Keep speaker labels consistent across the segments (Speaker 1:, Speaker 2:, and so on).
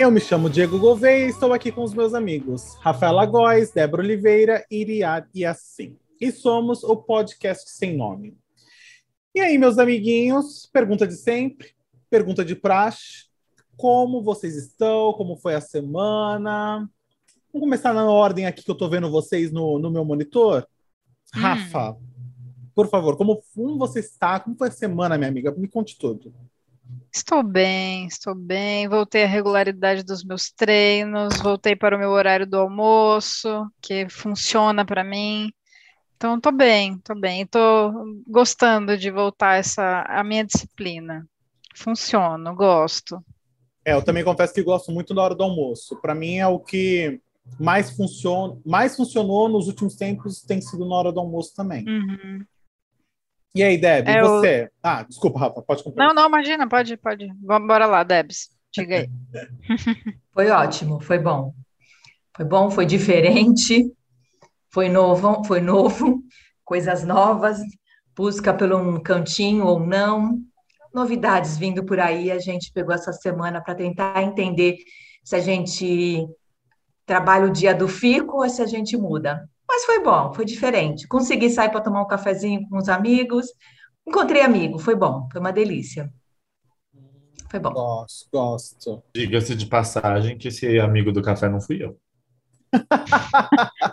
Speaker 1: Eu me chamo Diego Gouveia e estou aqui com os meus amigos Rafaela Góes, Débora Oliveira, Iriad e assim. E somos o podcast sem nome. E aí, meus amiguinhos, pergunta de sempre, pergunta de praxe. Como vocês estão? Como foi a semana? Vamos começar na ordem aqui que eu estou vendo vocês no, no meu monitor. Hum. Rafa, por favor, como, como você está? Como foi a semana, minha amiga? Me conte tudo.
Speaker 2: Estou bem, estou bem. Voltei à regularidade dos meus treinos, voltei para o meu horário do almoço, que funciona para mim. Então, estou bem, estou bem. Estou gostando de voltar essa a minha disciplina. Funciona, gosto.
Speaker 1: É, eu também confesso que gosto muito da hora do almoço. Para mim é o que mais funciona, mais funcionou nos últimos tempos tem sido na hora do almoço também.
Speaker 2: Uhum.
Speaker 1: E aí, Deb, é você? O... Ah, desculpa, Rafa, pode
Speaker 2: comprar. Não, não, imagina, pode, pode. Vamos bora lá, Debs. Diga aí.
Speaker 3: foi ótimo, foi bom. Foi bom, foi diferente, foi novo, foi novo, coisas novas, busca pelo um cantinho ou não, novidades vindo por aí. A gente pegou essa semana para tentar entender se a gente trabalha o dia do fico ou se a gente muda. Mas foi bom, foi diferente. Consegui sair para tomar um cafezinho com os amigos. Encontrei amigo, foi bom, foi uma delícia. Foi bom.
Speaker 1: Gosto, gosto.
Speaker 4: Diga-se de passagem que esse amigo do café não fui eu.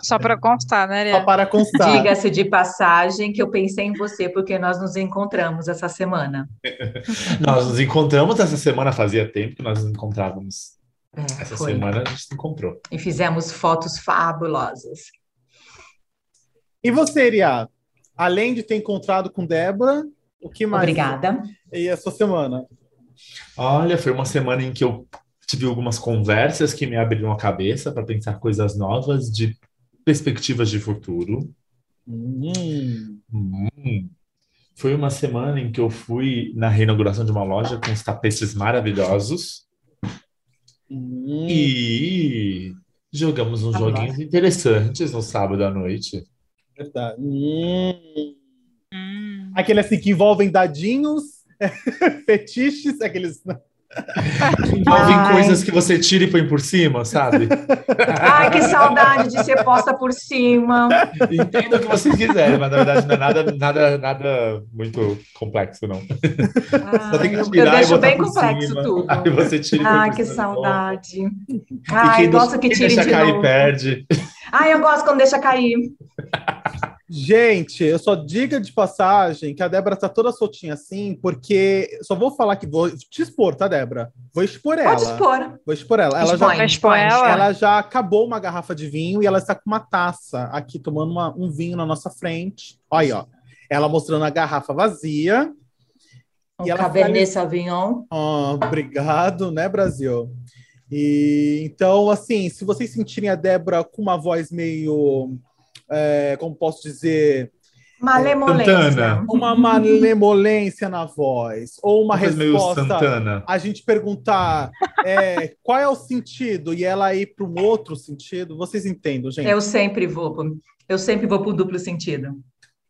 Speaker 2: Só para constar, né, Só
Speaker 1: para constar.
Speaker 3: Diga-se de passagem que eu pensei em você porque nós nos encontramos essa semana.
Speaker 4: nós nos encontramos essa semana, fazia tempo que nós nos encontrávamos. É, essa
Speaker 3: foi.
Speaker 4: semana a gente se encontrou.
Speaker 3: E fizemos fotos fabulosas.
Speaker 1: E você, Iria? Além de ter encontrado com Débora, o que mais?
Speaker 3: Obrigada.
Speaker 1: E a sua semana?
Speaker 4: Olha, foi uma semana em que eu tive algumas conversas que me abriram a cabeça para pensar coisas novas de perspectivas de futuro.
Speaker 1: Hum.
Speaker 4: Hum. Foi uma semana em que eu fui na reinauguração de uma loja com os tapetes maravilhosos.
Speaker 1: Hum.
Speaker 4: E jogamos uns ah, joguinhos interessantes no sábado à noite.
Speaker 1: Verdade. Hum. Hum. Aquele assim que envolvem dadinhos, fetiches, aqueles.
Speaker 4: Envolvem Ai. coisas que você tira e põe por cima, sabe?
Speaker 3: Ai, que saudade de ser posta por cima.
Speaker 4: Entendo o que vocês quiserem, mas na verdade não é nada, nada, nada muito complexo, não.
Speaker 3: Ah, Só tem que tirar eu deixo bem complexo
Speaker 4: cima,
Speaker 3: tudo.
Speaker 4: Aí você tira
Speaker 3: Ai, que saudade. Ai, gosto que tire
Speaker 4: deixa
Speaker 3: de
Speaker 4: cair
Speaker 3: novo.
Speaker 4: perde.
Speaker 3: Ai, eu gosto quando deixa cair.
Speaker 1: Gente, eu só diga de passagem que a Débora tá toda soltinha assim, porque só vou falar que vou te expor, tá, Débora? Vou expor ela.
Speaker 3: Pode expor.
Speaker 1: Vou expor ela. Ela
Speaker 2: expõe,
Speaker 1: já,
Speaker 2: expõe ela.
Speaker 1: ela já acabou uma garrafa de vinho e ela está com uma taça aqui tomando uma, um vinho na nossa frente. Olha aí, ó. Ela mostrando a garrafa vazia.
Speaker 3: Um e ela Cabernet Sauvignon.
Speaker 1: Oh, obrigado, né, Brasil? E então, assim, se vocês sentirem a Débora com uma voz meio é, como posso dizer,
Speaker 3: Malemolência.
Speaker 1: Uma malemolência na voz. Ou uma resposta. A gente perguntar é, qual é o sentido e ela ir para um outro sentido. Vocês entendem, gente?
Speaker 3: Eu sempre vou. Eu sempre vou para o duplo sentido.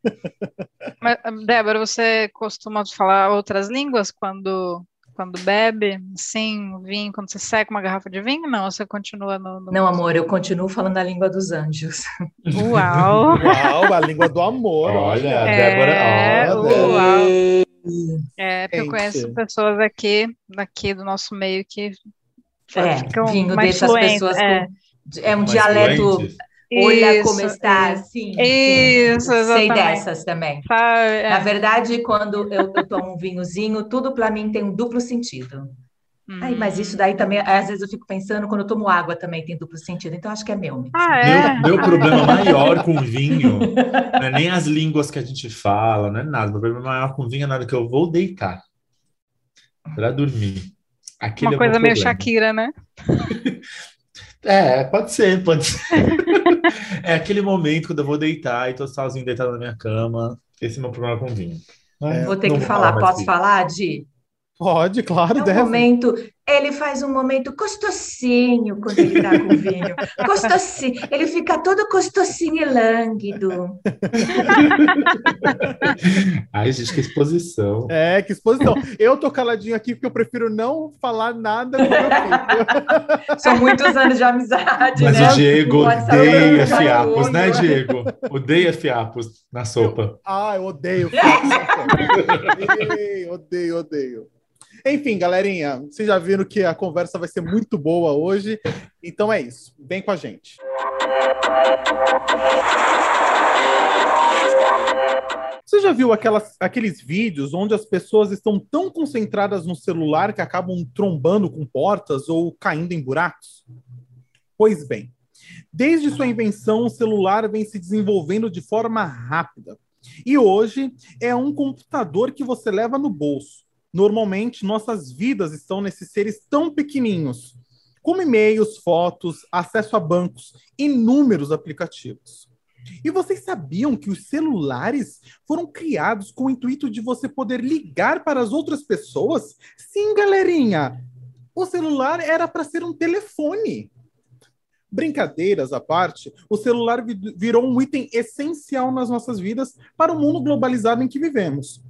Speaker 2: Mas, Débora, você costuma falar outras línguas quando quando bebe, sim, vinho, quando você seca uma garrafa de vinho? Não, você continua no. no
Speaker 3: não, amor, eu continuo falando a língua dos anjos.
Speaker 2: Uau!
Speaker 1: Uau, a língua do amor.
Speaker 4: Olha, é, Débora.
Speaker 2: Olha, uau! É, porque eu conheço pessoas aqui, daqui do nosso meio que
Speaker 3: é, ficam vinho mais deixa fluentes, as pessoas é. com, é um mais dialeto fluentes. Olha isso, como está, sim.
Speaker 2: Isso, sim.
Speaker 3: Sei dessas também. é. Na verdade, quando eu, eu, tomo um vinhozinho, tudo para mim tem um duplo sentido. Hum. Ai, mas isso daí também, às vezes eu fico pensando, quando eu tomo água também tem duplo sentido, então acho que é meu.
Speaker 2: Ah, é?
Speaker 4: Meu, meu problema maior com vinho não é nem as línguas que a gente fala, não é nada. Meu problema maior com vinho é na hora que eu vou deitar para dormir. Aquele
Speaker 2: Uma
Speaker 4: é
Speaker 2: coisa meio Shakira, né?
Speaker 4: É, pode ser, pode ser. é aquele momento quando eu vou deitar e tô sozinho deitado na minha cama. Esse é o meu problema com vinho.
Speaker 3: É, vou ter que falar. Posso falar, Di?
Speaker 1: Pode, claro.
Speaker 3: É um momento ele faz um momento costocinho quando ele tá com vinho. Costocinho. Ele fica todo costocinho e lânguido.
Speaker 4: Ai, gente, que exposição.
Speaker 1: É, que exposição. Eu tô caladinho aqui porque eu prefiro não falar nada com meu filho.
Speaker 3: São muitos anos de amizade,
Speaker 4: Mas
Speaker 3: né?
Speaker 4: o Diego odeia fiapos, né, Diego? Odeia fiapos na sopa.
Speaker 1: Ah, eu odeio. odeio, odeio, odeio. Enfim, galerinha, vocês já viram que a conversa vai ser muito boa hoje. Então é isso. Vem com a gente. Você já viu aquelas, aqueles vídeos onde as pessoas estão tão concentradas no celular que acabam trombando com portas ou caindo em buracos? Pois bem, desde sua invenção, o celular vem se desenvolvendo de forma rápida. E hoje é um computador que você leva no bolso. Normalmente, nossas vidas estão nesses seres tão pequenininhos, como e-mails, fotos, acesso a bancos, inúmeros aplicativos. E vocês sabiam que os celulares foram criados com o intuito de você poder ligar para as outras pessoas? Sim, galerinha! O celular era para ser um telefone. Brincadeiras à parte, o celular vi- virou um item essencial nas nossas vidas para o mundo globalizado em que vivemos.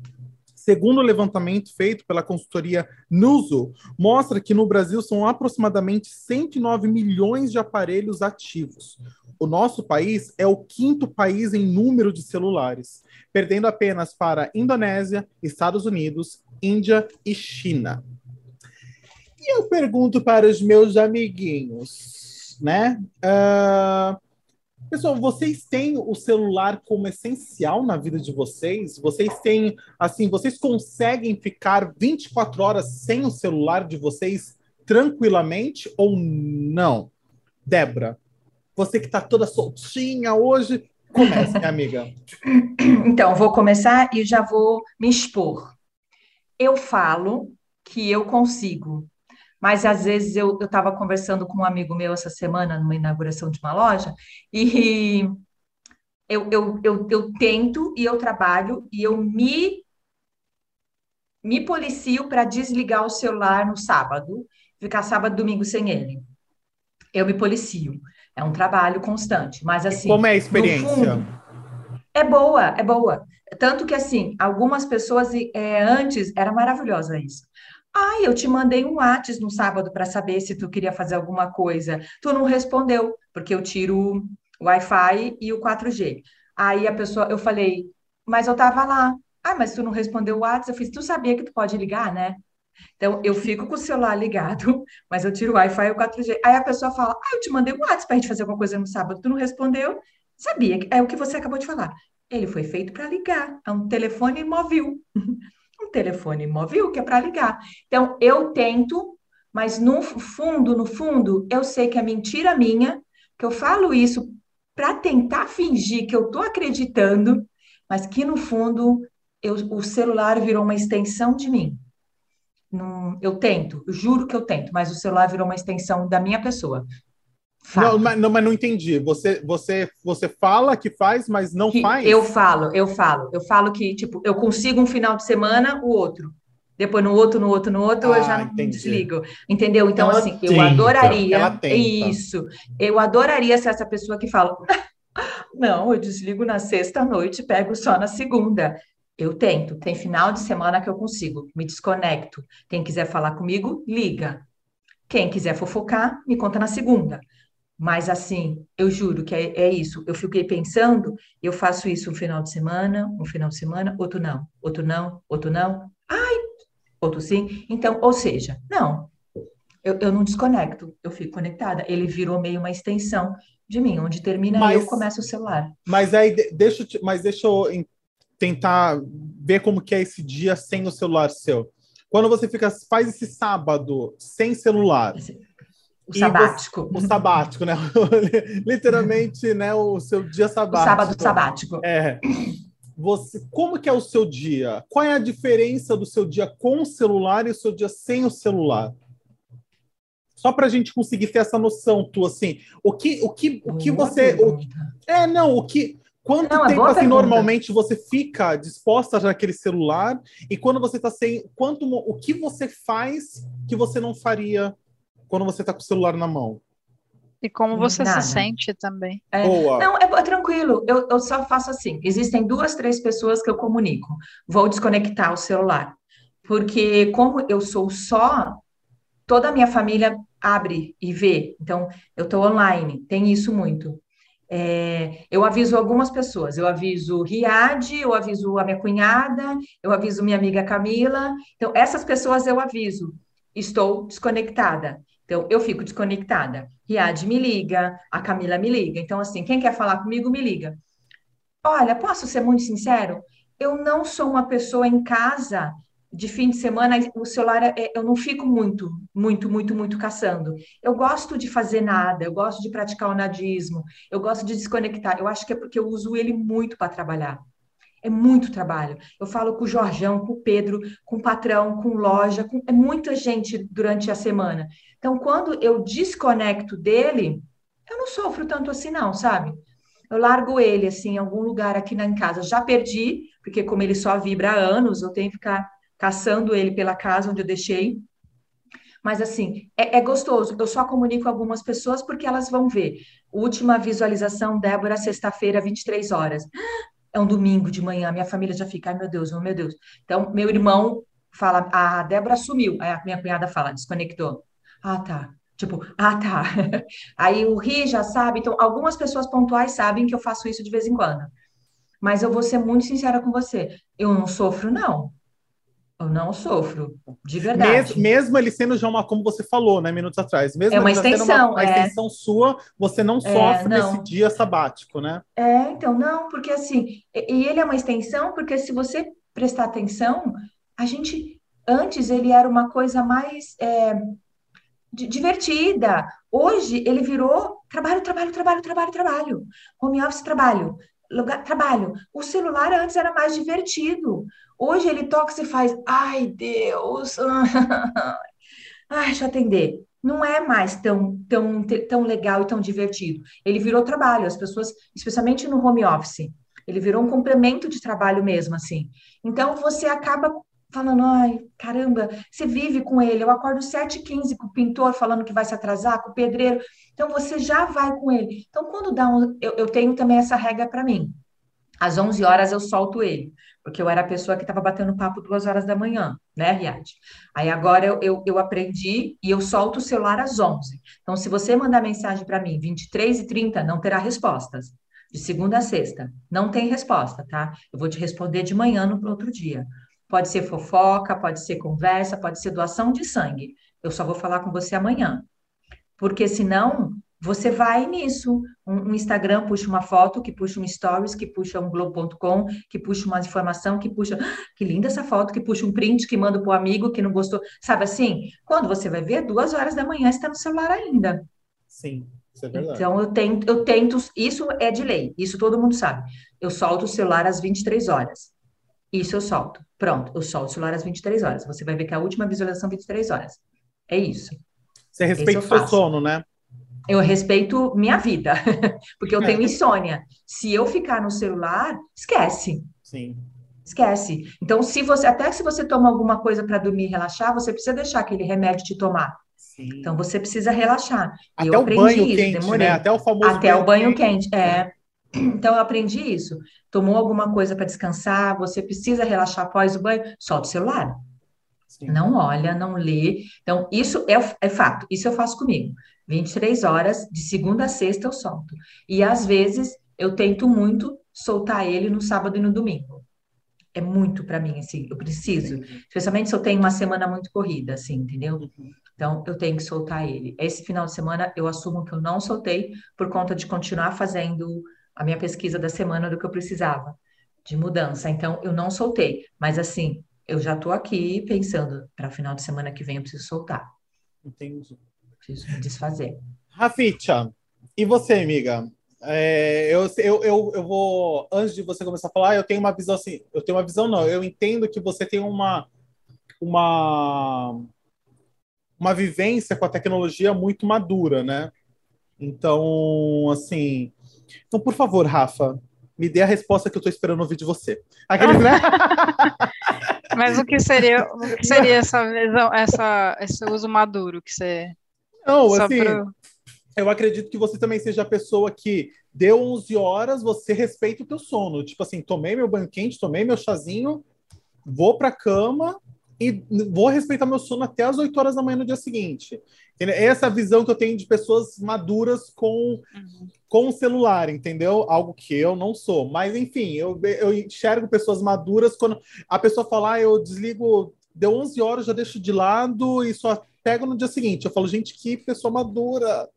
Speaker 1: Segundo o levantamento feito pela consultoria Nuso, mostra que no Brasil são aproximadamente 109 milhões de aparelhos ativos. O nosso país é o quinto país em número de celulares, perdendo apenas para Indonésia, Estados Unidos, Índia e China. E eu pergunto para os meus amiguinhos, né? Ah, Pessoal, vocês têm o celular como essencial na vida de vocês? Vocês têm, assim, vocês conseguem ficar 24 horas sem o celular de vocês tranquilamente ou não? Débora, você que tá toda soltinha hoje, comece, minha amiga.
Speaker 3: Então, vou começar e já vou me expor. Eu falo que eu consigo, mas às vezes eu estava conversando com um amigo meu essa semana, numa inauguração de uma loja, e eu, eu, eu, eu tento e eu trabalho e eu me, me policio para desligar o celular no sábado, ficar sábado, domingo sem ele. Eu me policio. É um trabalho constante, mas assim.
Speaker 1: Como é a experiência?
Speaker 3: fundo, é boa, é boa. Tanto que, assim, algumas pessoas, é, antes, era maravilhosa isso. Ai, eu te mandei um WhatsApp no sábado para saber se tu queria fazer alguma coisa. Tu não respondeu, porque eu tiro o Wi-Fi e o 4G. Aí a pessoa, eu falei, mas eu tava lá. Ah, mas tu não respondeu o WhatsApp? Eu fiz, tu sabia que tu pode ligar, né? Então, eu fico com o celular ligado, mas eu tiro o Wi-Fi e o 4G. Aí a pessoa fala, ah, eu te mandei um WhatsApp para a gente fazer alguma coisa no sábado, tu não respondeu? Sabia, é o que você acabou de falar. Ele foi feito para ligar, é um telefone móvel. Telefone móvel que é para ligar. Então, eu tento, mas no fundo, no fundo, eu sei que é mentira minha, que eu falo isso para tentar fingir que eu estou acreditando, mas que no fundo eu, o celular virou uma extensão de mim. Não, eu tento, eu juro que eu tento, mas o celular virou uma extensão da minha pessoa.
Speaker 1: Não, mas não, mas não entendi. Você, você, você fala que faz, mas não
Speaker 3: Que
Speaker 1: faz?
Speaker 3: Eu falo, eu falo, eu falo que, tipo, eu consigo um final de semana, o outro. Depois no outro, no outro, no outro, eu
Speaker 1: Ah,
Speaker 3: já não
Speaker 1: entendi.
Speaker 3: desligo. Entendeu? Então,
Speaker 4: Ela
Speaker 3: assim, eu
Speaker 4: tenta,
Speaker 3: adoraria.
Speaker 1: ela tenta.
Speaker 3: Isso. Eu adoraria ser essa pessoa que fala: não, eu desligo na sexta-noite, pego só na segunda. Eu tento. Tem final de semana que eu consigo, me desconecto. Quem quiser falar comigo, liga. Quem quiser fofocar, me conta na segunda. Mas assim, eu juro que é, é isso. Eu fiquei pensando, eu faço isso um final de semana, um final de semana, outro não, outro não, outro não. Ai, outro sim. Então, ou seja, não, eu, eu não desconecto, eu fico conectada. Ele virou meio uma extensão de mim, onde termina
Speaker 1: Mas-
Speaker 3: eu, começa o celular.
Speaker 1: Mas aí, de- deixa, mas deixa eu tentar ver como que é esse dia sem o celular seu. Quando você fica, faz esse sábado sem celular,
Speaker 3: O sabático.
Speaker 1: o sabático, né? Literalmente, né? O seu dia
Speaker 3: O
Speaker 1: sabático.
Speaker 3: sábado sabático.
Speaker 1: É. Você, como que é o seu dia? Qual é a diferença do seu dia com o celular e o seu dia sem o celular? Só para a gente conseguir ter essa noção, tu assim, o que, o que, o que
Speaker 3: Boa
Speaker 1: você, o, é não, o que, quanto
Speaker 3: Não, é
Speaker 1: tempo assim
Speaker 3: pergunta.
Speaker 1: normalmente você fica disposta naquele celular e quando você está sem, quanto, o que você faz que você não faria quando você está com o celular na mão?
Speaker 2: E como você
Speaker 3: Nada.
Speaker 2: se sente também.
Speaker 3: É,
Speaker 1: Boa.
Speaker 3: Não, é, é tranquilo. Eu, eu só faço assim. Existem duas, três pessoas que eu comunico. Vou desconectar o celular. Porque como eu sou só, toda a minha família abre e vê. Então, eu estou online. Tem isso muito. É, eu aviso algumas pessoas. Eu aviso Riad, eu aviso a minha cunhada, eu aviso minha amiga Camila. Então, essas pessoas eu aviso. Estou desconectada. Então, eu fico desconectada. Riad me liga, a Camila me liga. Então, assim, quem quer falar comigo, me liga. Olha, posso ser muito sincero? Eu não sou uma pessoa em casa de fim de semana, o celular, é- eu não fico muito, muito, muito, muito caçando. Eu gosto de fazer nada, eu gosto de praticar o nadismo, eu gosto de desconectar. Eu acho que é porque eu uso ele muito para trabalhar. É muito trabalho. Eu falo com o Jorjão, com o Pedro, com o patrão, com loja, com... é muita gente durante a semana. Então, quando eu desconecto dele, eu não sofro tanto assim, não, sabe? Eu largo ele assim em algum lugar aqui na casa. Já perdi, porque como ele só vibra há anos, eu tenho que ficar caçando ele pela casa onde eu deixei. Mas assim, é, é gostoso. Eu só comunico algumas pessoas porque elas vão ver. Última visualização, Débora, sexta-feira, 23 horas. É um domingo de manhã, minha família já fica, ai meu Deus, meu Deus. Então, meu irmão fala, a Débora sumiu. Aí a minha cunhada fala, desconectou. Ah, tá. Tipo, ah, tá. Aí o Ri já sabe. Então, algumas pessoas pontuais sabem que eu faço isso de vez em quando. Mas eu vou ser muito sincera com você. Eu não sofro, não. Eu não sofro, de verdade.
Speaker 1: Mes- mesmo ele sendo já uma, como você falou, né, minutos atrás, mesmo
Speaker 3: É uma extensão,
Speaker 1: uma,
Speaker 3: é.
Speaker 1: extensão sua, você não sofre
Speaker 3: não.
Speaker 1: nesse dia sabático, né?
Speaker 3: É, então, não, porque assim, e ele é uma extensão, porque se você prestar atenção, a gente, antes ele era uma coisa mais é, di- divertida. Hoje ele virou trabalho, trabalho, trabalho, trabalho, trabalho. Home office, trabalho. Lugar, trabalho. O celular antes era mais divertido. Hoje ele toca e faz, ai Deus, ai, deixa eu atender. Não é mais tão, tão, tão legal e tão divertido. Ele virou trabalho, as pessoas, especialmente no home office, ele virou um complemento de trabalho mesmo, assim. Então você acaba falando, ai, caramba, você vive com ele. Eu acordo 7h15 com o pintor falando que vai se atrasar, com o pedreiro. Então você já vai com ele. Então, quando dá um. Eu, eu tenho também essa regra para mim. Às 11 horas eu solto ele, porque eu era a pessoa que estava batendo papo duas horas da manhã, né, Riad? Aí agora eu, eu, eu aprendi e eu solto o celular às 11. Então, se você mandar mensagem para mim 23 e 30, não terá respostas. De segunda a sexta, não tem resposta, tá? Eu vou te responder de manhã no outro dia. Pode ser fofoca, pode ser conversa, pode ser doação de sangue. Eu só vou falar com você amanhã. Porque senão você vai nisso. Um, um Instagram puxa uma foto, que puxa um stories, que puxa um globo.com, que puxa uma informação, que puxa. "Ah, Que linda essa foto, que puxa um print, que manda para o amigo que não gostou. Sabe assim? Quando você vai ver, duas horas da manhã está no celular ainda.
Speaker 1: Sim, isso é verdade.
Speaker 3: Então, eu tento, eu tento, isso é de lei, isso todo mundo sabe. Eu solto o celular às 23 horas. Isso eu solto. Pronto, eu solto o celular às 23 horas. Você vai ver que a última visualização é 23 horas. É isso.
Speaker 1: Você respeita o seu sono, né?
Speaker 3: Eu respeito minha vida, porque eu
Speaker 1: É.
Speaker 3: tenho insônia. Se eu ficar no celular, esquece.
Speaker 1: Sim.
Speaker 3: Esquece. Então, se você, até se você toma alguma coisa para dormir e relaxar, você precisa deixar aquele remédio te tomar.
Speaker 1: Sim.
Speaker 3: Então, você precisa relaxar.
Speaker 1: Até
Speaker 3: eu
Speaker 1: o
Speaker 3: aprendi
Speaker 1: banho
Speaker 3: isso,
Speaker 1: quente,
Speaker 3: demorei.
Speaker 1: né? Até o famoso
Speaker 3: Até o banho quente, é. Então eu aprendi isso. Tomou alguma coisa para descansar, você precisa relaxar após o banho, solta o celular.
Speaker 1: Sim.
Speaker 3: Não olha, não lê. Então, isso é, é fato, isso eu faço comigo. 23 horas, de segunda a sexta eu solto. E às vezes eu tento muito soltar ele no sábado e no domingo. É muito para mim, assim, eu preciso.
Speaker 1: Entendi.
Speaker 3: Especialmente se eu tenho uma semana muito corrida, assim, entendeu?
Speaker 1: Uhum.
Speaker 3: Então, eu tenho que soltar ele. Esse final de semana, eu assumo que eu não soltei por conta de continuar fazendo a minha pesquisa da semana do que eu precisava de mudança. Então, eu não soltei. Mas, assim, eu já estou aqui pensando, para final de semana que vem eu preciso soltar.
Speaker 1: Entendi.
Speaker 3: Preciso me desfazer.
Speaker 1: Raficha, e você, amiga? É, eu, eu, eu, eu vou, antes de você começar a falar, eu tenho uma visão assim, eu tenho uma visão não, eu entendo que você tem uma, uma, uma vivência com a tecnologia muito madura, né? Então, assim, então, por favor, Rafa, me dê a resposta que eu estou esperando ouvir de você. Aqueles, né?
Speaker 2: Mas o que seria, o que seria essa visão, essa, esse uso maduro que você.
Speaker 1: Não,
Speaker 2: Só
Speaker 1: assim,
Speaker 2: pra-
Speaker 1: eu acredito que você também seja a pessoa que deu 11 horas, você respeita o teu sono. Tipo assim, tomei meu banho quente, tomei meu chazinho, vou pra cama e vou respeitar meu sono até as 8 horas da manhã no dia seguinte. Essa é a visão que eu tenho de pessoas maduras com, com o celular, entendeu? Algo que eu não sou. Mas, enfim, eu, eu enxergo pessoas maduras quando a pessoa fala, ah, eu desligo, deu 11 horas, já deixo de lado e só pego no dia seguinte. Eu falo, gente, que pessoa madura!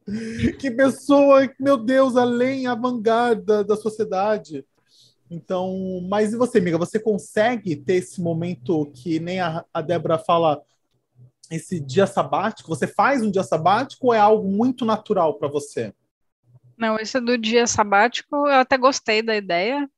Speaker 1: Que pessoa, meu Deus, além, avant-garde da sociedade. Então, mas e você, amiga? Você consegue ter esse momento que nem a, a Débora fala, esse dia sabático? Você faz um dia sabático ou é algo muito natural para você?
Speaker 2: Não, esse do dia sabático, eu até gostei da ideia.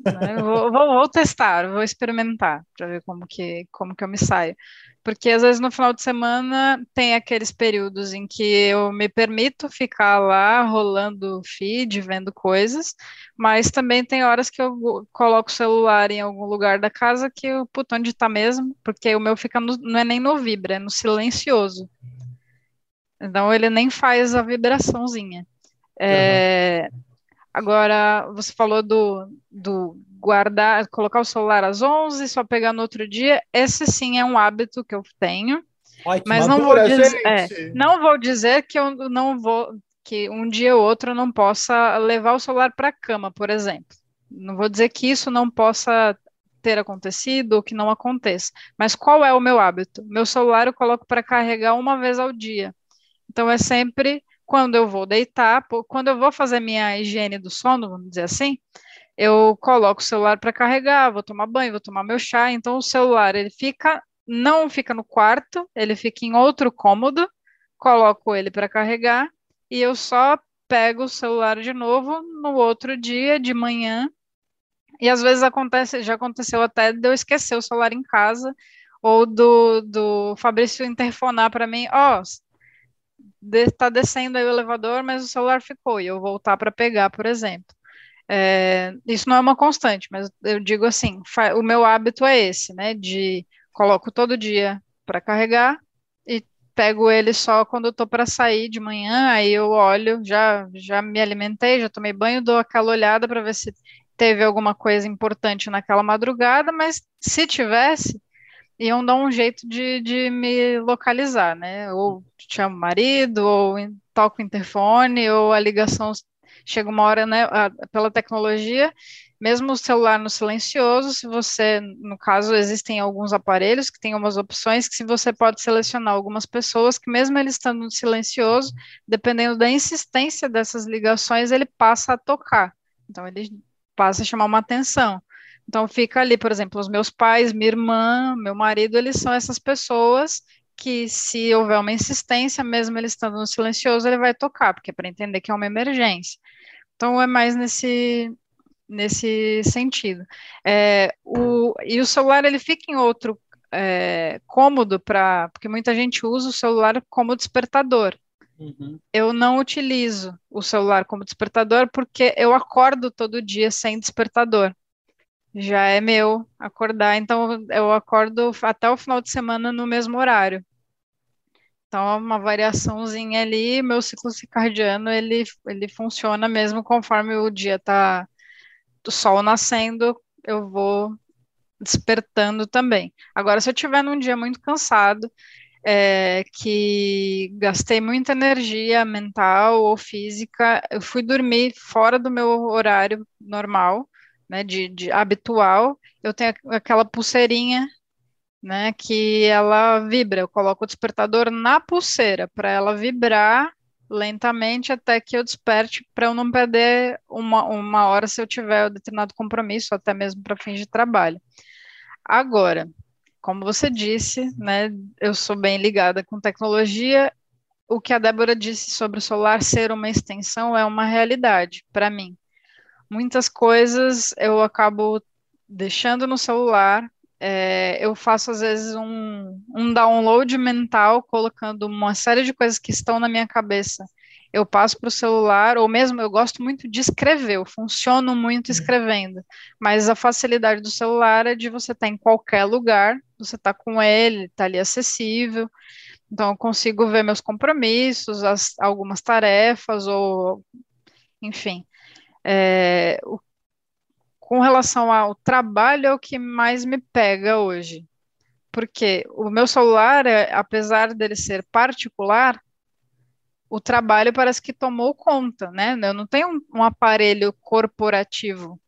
Speaker 2: né? Vou, vou- vou testar, vou experimentar para ver como que, como que eu me saio. Porque às vezes no final de semana tem aqueles períodos em que eu me permito ficar lá rolando o feed, vendo coisas, mas também tem horas que eu coloco o celular em algum lugar da casa que eu, puta, onde tá mesmo? Porque o meu fica no- não é nem no vibra, é no silencioso. Então ele nem faz a vibraçãozinha. É, Agora, você falou do, do guardar, colocar o celular às 11, só pegar no outro dia. Esse sim é um hábito que eu tenho.
Speaker 1: Ai, que
Speaker 2: Mas não
Speaker 1: madura,
Speaker 2: vou dizer- é! Não vou dizer que eu não vou, que um dia ou outro eu não possa levar o celular para a cama, por exemplo. Não vou dizer que isso não possa ter acontecido ou que não aconteça. Mas qual é o meu hábito? Meu celular eu coloco para carregar uma vez ao dia. Então é sempre quando eu vou deitar, quando eu vou fazer minha higiene do sono, vamos dizer assim, eu coloco o celular para carregar, vou tomar banho, vou tomar meu chá, então o celular ele fica não fica no quarto, ele fica em outro cômodo, coloco ele para carregar e eu só pego o celular de novo no outro dia de manhã. E às vezes acontece, já aconteceu até de eu esquecer o celular em casa ou do, do Fabrício interfonar para mim, ó, de, tá descendo aí o elevador, mas o celular ficou, e eu voltar para pegar, por exemplo. É, isso não é uma constante, mas eu digo assim, o meu hábito é esse, né? De coloco todo dia para carregar e pego ele só quando eu tô para sair de manhã, aí eu olho, já já me alimentei, já tomei banho, dou aquela olhada para ver se teve alguma coisa importante naquela madrugada, mas se tivesse, iam dar um jeito de, de me localizar, né? Ou chamo o marido, ou toco o interfone, ou a ligação chega uma hora, né? a- pela tecnologia, mesmo o celular no silencioso, se você, no caso, existem alguns aparelhos que têm umas opções que se você pode selecionar algumas pessoas que mesmo ele estando no silencioso, dependendo da insistência dessas ligações, ele passa a tocar. Então ele passa a chamar uma atenção. Então fica ali, por exemplo, os meus pais, minha irmã, meu marido, eles são essas pessoas que se houver uma insistência, mesmo ele estando no silencioso, ele vai tocar, porque é para entender que é uma emergência. Então é mais nesse nesse sentido. É, o, e o celular ele fica em outro é, cômodo para, porque muita gente usa o celular como despertador.
Speaker 1: Uhum.
Speaker 2: Eu não utilizo o celular como despertador porque eu acordo todo dia sem despertador. Já é meu acordar, então eu acordo até o final de semana no mesmo horário. Então, é uma variaçãozinha ali, meu ciclo circadiano, ele, ele funciona mesmo conforme o dia tá do sol nascendo, eu vou despertando também. Agora, se eu tiver num dia muito cansado, é, que gastei muita energia mental ou física, eu fui dormir fora do meu horário normal, né, de, de habitual, eu tenho aquela pulseirinha, né, que ela vibra, eu coloco o despertador na pulseira para ela vibrar lentamente até que eu desperte para eu não perder uma, uma hora se eu tiver um determinado compromisso, até mesmo para fins de trabalho. Agora, como você disse, né, eu sou bem ligada com tecnologia. O que a Débora disse sobre o celular ser uma extensão é uma realidade para mim. Muitas coisas eu acabo deixando no celular. É, eu faço às vezes um, um download mental, colocando uma série de coisas que estão na minha cabeça eu passo para o celular, ou mesmo eu gosto muito de escrever, eu funciono muito uhum. escrevendo, mas a facilidade do celular é de você estar tá em qualquer lugar, você está com ele, está ali acessível, então eu consigo ver meus compromissos, as, algumas tarefas, ou enfim. É, o, com relação ao trabalho, é o que mais me pega hoje. Porque o meu celular, é, apesar dele ser particular, o trabalho parece que tomou conta, né? Eu não tenho um, um aparelho corporativo.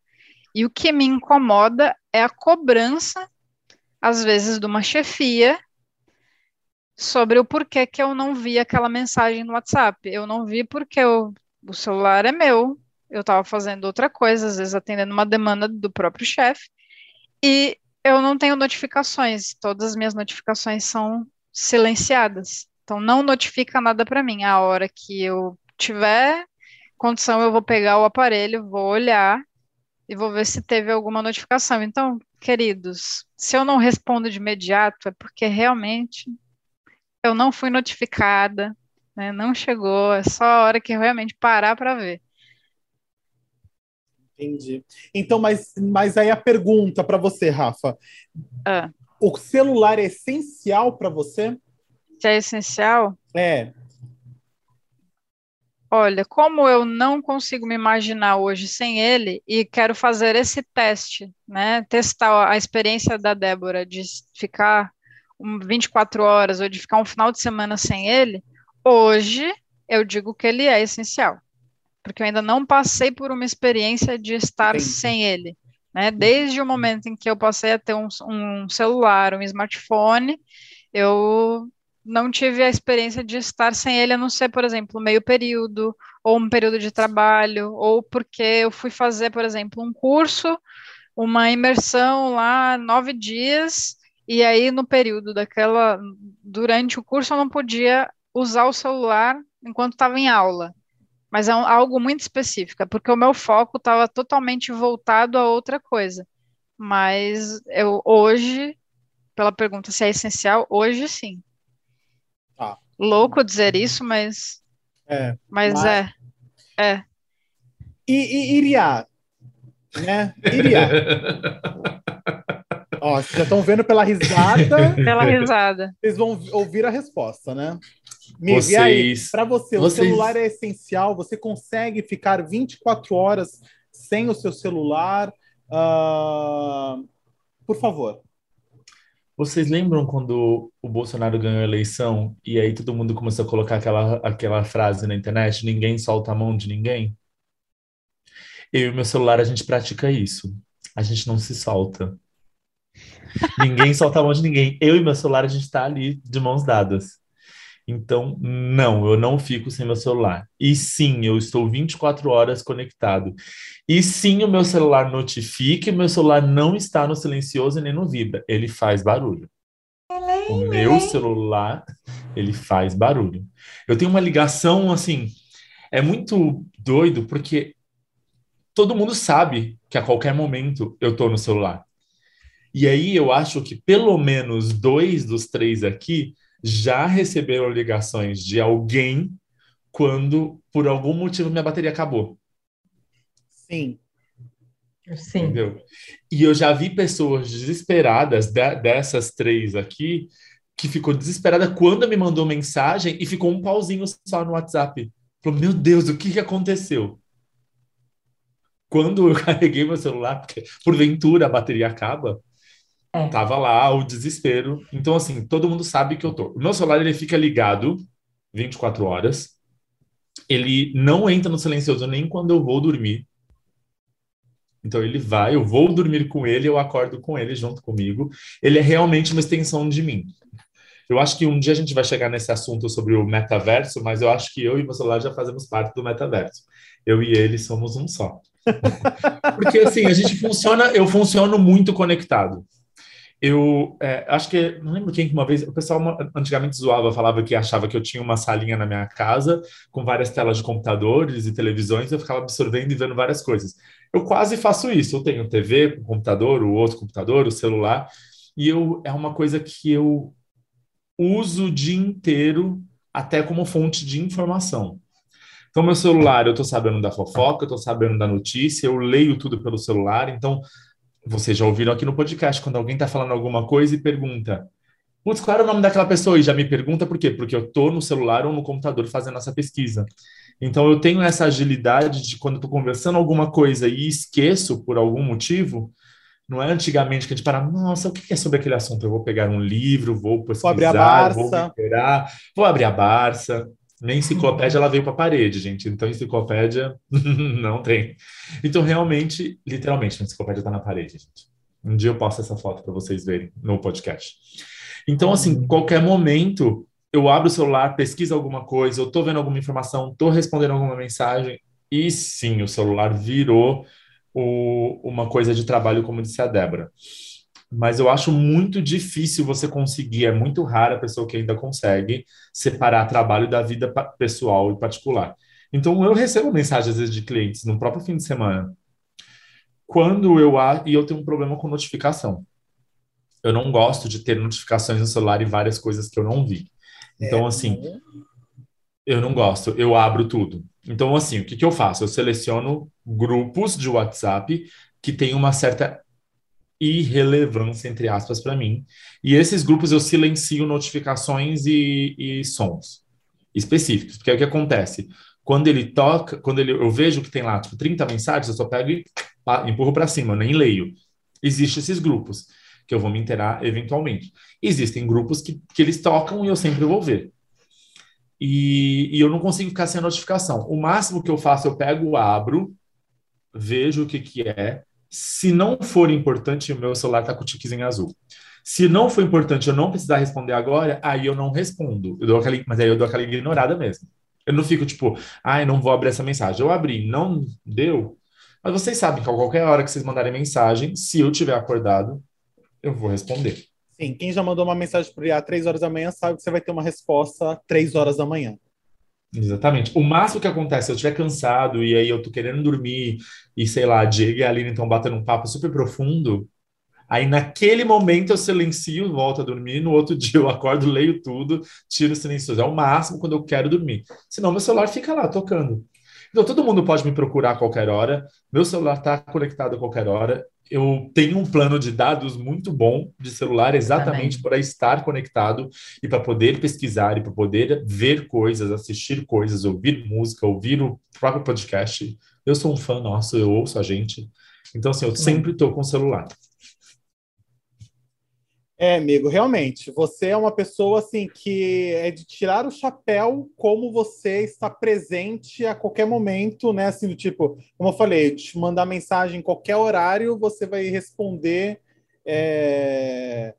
Speaker 2: E o que me incomoda é a cobrança, às vezes, de uma chefia sobre o porquê que eu não vi aquela mensagem no WhatsApp. Eu não vi porque eu, o celular é meu, eu estava fazendo outra coisa, às vezes atendendo uma demanda do próprio chefe, e eu não tenho notificações, todas as minhas notificações são silenciadas. Então não notifica nada para mim. A hora que eu tiver condição, eu vou pegar o aparelho, vou olhar e vou ver se teve alguma notificação. Então, queridos, se eu não respondo de imediato, é porque realmente eu não fui notificada, né? Não chegou, é só a hora que eu realmente parar para ver.
Speaker 1: Entendi. Então, mas, mas aí a pergunta para você, Rafa:
Speaker 2: ah.
Speaker 1: o celular é essencial para você?
Speaker 2: que é essencial?
Speaker 1: É.
Speaker 2: Olha, como eu não consigo me imaginar hoje sem ele e quero fazer esse teste, né? Testar a experiência da Débora de ficar 24 horas ou de ficar um final de semana sem ele, hoje eu digo que ele é essencial. Porque eu ainda não passei por uma experiência de estar Entendi. sem ele. Né? Desde o momento em que eu passei a ter um, um celular, um smartphone, eu não tive a experiência de estar sem ele, a não ser, por exemplo, meio período, ou um período de trabalho, ou porque eu fui fazer, por exemplo, um curso, uma imersão lá, nove dias, e aí no período daquela, durante o curso eu não podia usar o celular enquanto estava em aula. Mas é um, algo muito específico, porque o meu foco estava totalmente voltado a outra coisa. Mas eu hoje, pela pergunta se é essencial, hoje sim louco dizer isso, mas.
Speaker 1: É.
Speaker 2: Mas, mas... é. É.
Speaker 1: E, e Iria, né? Iria. Ó, vocês já estão vendo pela risada.
Speaker 2: Pela risada.
Speaker 1: Vocês vão ouvir a resposta, né? Miv, vocês... e aí, para você, vocês... o celular é essencial? Você consegue ficar 24 horas sem o seu celular? Uh... Por favor.
Speaker 4: Vocês lembram quando o Bolsonaro ganhou a eleição e aí todo mundo começou a colocar aquela, aquela frase na internet: ninguém solta a mão de ninguém? Eu e meu celular, a gente pratica isso. A gente não se solta. Ninguém solta a mão de ninguém. Eu e meu celular, a gente está ali de mãos dadas. Então, não, eu não fico sem meu celular. E sim, eu estou 24 horas conectado. E sim, o meu celular notifica e meu celular não está no silencioso nem no vibra. Ele faz barulho. O meu celular, ele faz barulho. Eu tenho uma ligação, assim, é muito doido, porque todo mundo sabe que a qualquer momento eu estou no celular. E aí eu acho que pelo menos dois dos três aqui já receberam ligações de alguém quando, por algum motivo, minha bateria acabou.
Speaker 1: Sim.
Speaker 3: Sim.
Speaker 4: Entendeu? E eu já vi pessoas desesperadas, de, dessas três aqui, que ficou desesperada quando me mandou mensagem e ficou um pauzinho só no WhatsApp. Falou, meu Deus, o que, que aconteceu? Quando eu carreguei meu celular, porque porventura a bateria acaba, é. Tava lá o desespero. Então, assim, todo mundo sabe que eu tô. O meu celular, ele fica ligado 24 horas. Ele não entra no silencioso nem quando eu vou dormir. Então, ele vai, eu vou dormir com ele, eu acordo com ele junto comigo. Ele é realmente uma extensão de mim. Eu acho que um dia a gente vai chegar nesse assunto sobre o metaverso, mas eu acho que eu e meu celular já fazemos parte do metaverso. Eu e ele somos um só. Porque assim, a gente funciona, eu funciono muito conectado eu é, acho que não lembro quem que uma vez o pessoal antigamente zoava, falava que achava que eu tinha uma salinha na minha casa com várias telas de computadores e televisões, eu ficava absorvendo e vendo várias coisas. Eu quase faço isso. Eu tenho TV, computador, o outro computador, o celular, e eu é uma coisa que eu uso o dia inteiro até como fonte de informação. Então, meu celular, eu tô sabendo da fofoca, eu tô sabendo da notícia, eu leio tudo pelo celular. Então, vocês já ouviram aqui no podcast, quando alguém tá falando alguma coisa e pergunta, putz, qual era o nome daquela pessoa? E já me pergunta por quê? Porque eu tô no celular ou no computador fazendo essa pesquisa. Então, eu tenho essa agilidade de quando tô conversando alguma coisa e esqueço por algum motivo, não é antigamente que a gente para, nossa, o que é sobre aquele assunto? Eu vou pegar um livro, vou pesquisar, vou abrir a Barça. vou, esperar, vou abrir a Barça. Nem enciclopédia ela veio para a parede, gente. Então, enciclopédia não tem. Então, realmente, literalmente, a enciclopédia está na parede, gente. Um dia eu posto essa foto para vocês verem no podcast. Então, assim, qualquer momento, eu abro o celular, pesquiso alguma coisa, eu estou vendo alguma informação, estou respondendo alguma mensagem, e sim, o celular virou o, uma coisa de trabalho, como disse a Débora mas eu acho muito difícil você conseguir, é muito rara a pessoa que ainda consegue separar trabalho da vida pessoal e particular. Então, eu recebo mensagens, às vezes, de clientes no próprio fim de semana, quando eu... E eu tenho um problema com notificação. Eu não gosto de ter notificações no celular e várias coisas que eu não vi. Então, é, assim, eu não gosto, eu abro tudo. Então, assim, o que, que eu faço? Eu seleciono grupos de WhatsApp que tem uma certa irrelevância, entre aspas, para mim. E esses grupos eu silencio notificações e, e sons específicos, porque é o que acontece. Quando ele toca, quando ele, eu vejo que tem lá, tipo, 30 mensagens, eu só pego e empurro para cima, eu nem leio. Existem esses grupos, que eu vou me inteirar eventualmente. Existem grupos que, que eles tocam e eu sempre vou ver. E, e eu não consigo ficar sem a notificação. O máximo que eu faço, eu pego, abro, vejo o que, que é, se não for importante, o meu celular está com o tiquezinho azul. Se não for importante, eu não precisar responder agora, aí eu não respondo. Eu dou aquela, mas aí eu dou aquela ignorada mesmo. Eu não fico tipo, ai, não vou abrir essa mensagem. Eu abri, não deu. Mas vocês sabem que a qualquer hora que vocês mandarem mensagem, se eu tiver acordado, eu vou responder.
Speaker 1: Sim, quem já mandou uma mensagem para às três horas da manhã sabe que você vai ter uma resposta três horas da manhã.
Speaker 4: Exatamente. O máximo que acontece, se eu estiver cansado e aí eu tô querendo dormir e sei lá, Diego e a Aline estão batendo um papo super profundo, aí naquele momento eu silencio, volto a dormir, no outro dia eu acordo, leio tudo, tiro o silencioso. É o máximo quando eu quero dormir. Senão meu celular fica lá tocando. Então todo mundo pode me procurar a qualquer hora, meu celular está conectado a qualquer hora, eu tenho um plano de dados muito bom de celular exatamente para estar conectado e para poder pesquisar e para poder ver coisas, assistir coisas, ouvir música, ouvir o próprio podcast. Eu sou um fã nosso, eu ouço a gente. Então, assim, eu sempre estou com o celular.
Speaker 1: É, amigo, realmente, você é uma pessoa assim que é de tirar o chapéu como você está presente a qualquer momento, né? Assim, do tipo, como eu falei, te mandar mensagem em qualquer horário, você vai responder é,